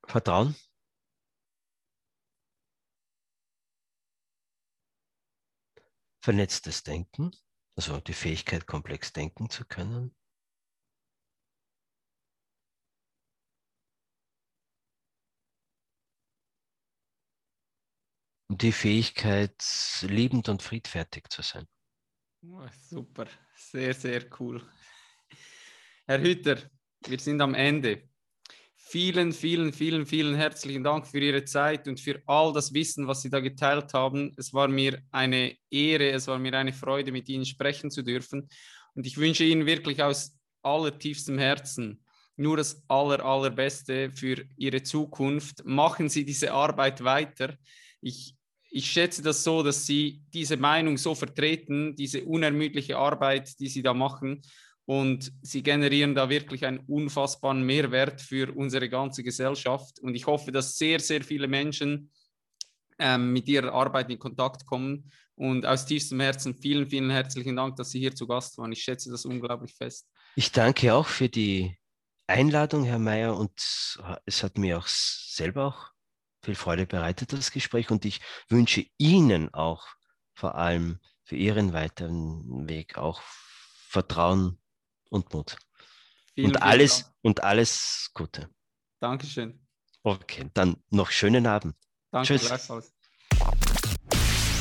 Vertrauen. Vernetztes Denken, also die Fähigkeit, komplex denken zu können. Und die Fähigkeit, liebend und friedfertig zu sein. Oh, super, sehr, sehr cool. Herr Hütter, wir sind am Ende. Vielen, vielen, vielen, vielen herzlichen Dank für Ihre Zeit und für all das Wissen, was Sie da geteilt haben. Es war mir eine Ehre, es war mir eine Freude, mit Ihnen sprechen zu dürfen. Und ich wünsche Ihnen wirklich aus allertiefstem Herzen nur das aller, allerbeste für Ihre Zukunft. Machen Sie diese Arbeit weiter. Ich, ich schätze das so, dass Sie diese Meinung so vertreten, diese unermüdliche Arbeit, die Sie da machen. Und sie generieren da wirklich einen unfassbaren Mehrwert für unsere ganze Gesellschaft. Und ich hoffe, dass sehr, sehr viele Menschen ähm, mit ihrer Arbeit in Kontakt kommen. Und aus tiefstem Herzen vielen, vielen herzlichen Dank, dass Sie hier zu Gast waren. Ich schätze das unglaublich fest. Ich danke auch für die Einladung, Herr Mayer. Und es hat mir auch selber auch viel Freude bereitet, das Gespräch. Und ich wünsche Ihnen auch vor allem für Ihren weiteren Weg auch Vertrauen und Mut. Vielen, und, alles, Dank. und alles Gute. Dankeschön. Okay, dann noch schönen Abend. Danke, Tschüss. Gleichfalls.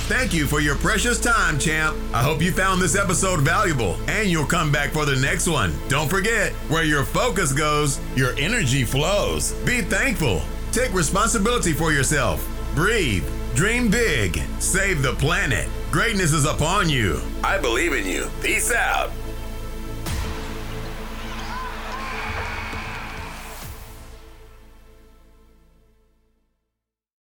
Thank you for your precious time, champ. I hope you found this episode valuable and you'll come back for the next one. Don't forget, where your focus goes, your energy flows. Be thankful. Take responsibility for yourself. Breathe. Dream big. Save the planet. Greatness is upon you. I believe in you. Peace out.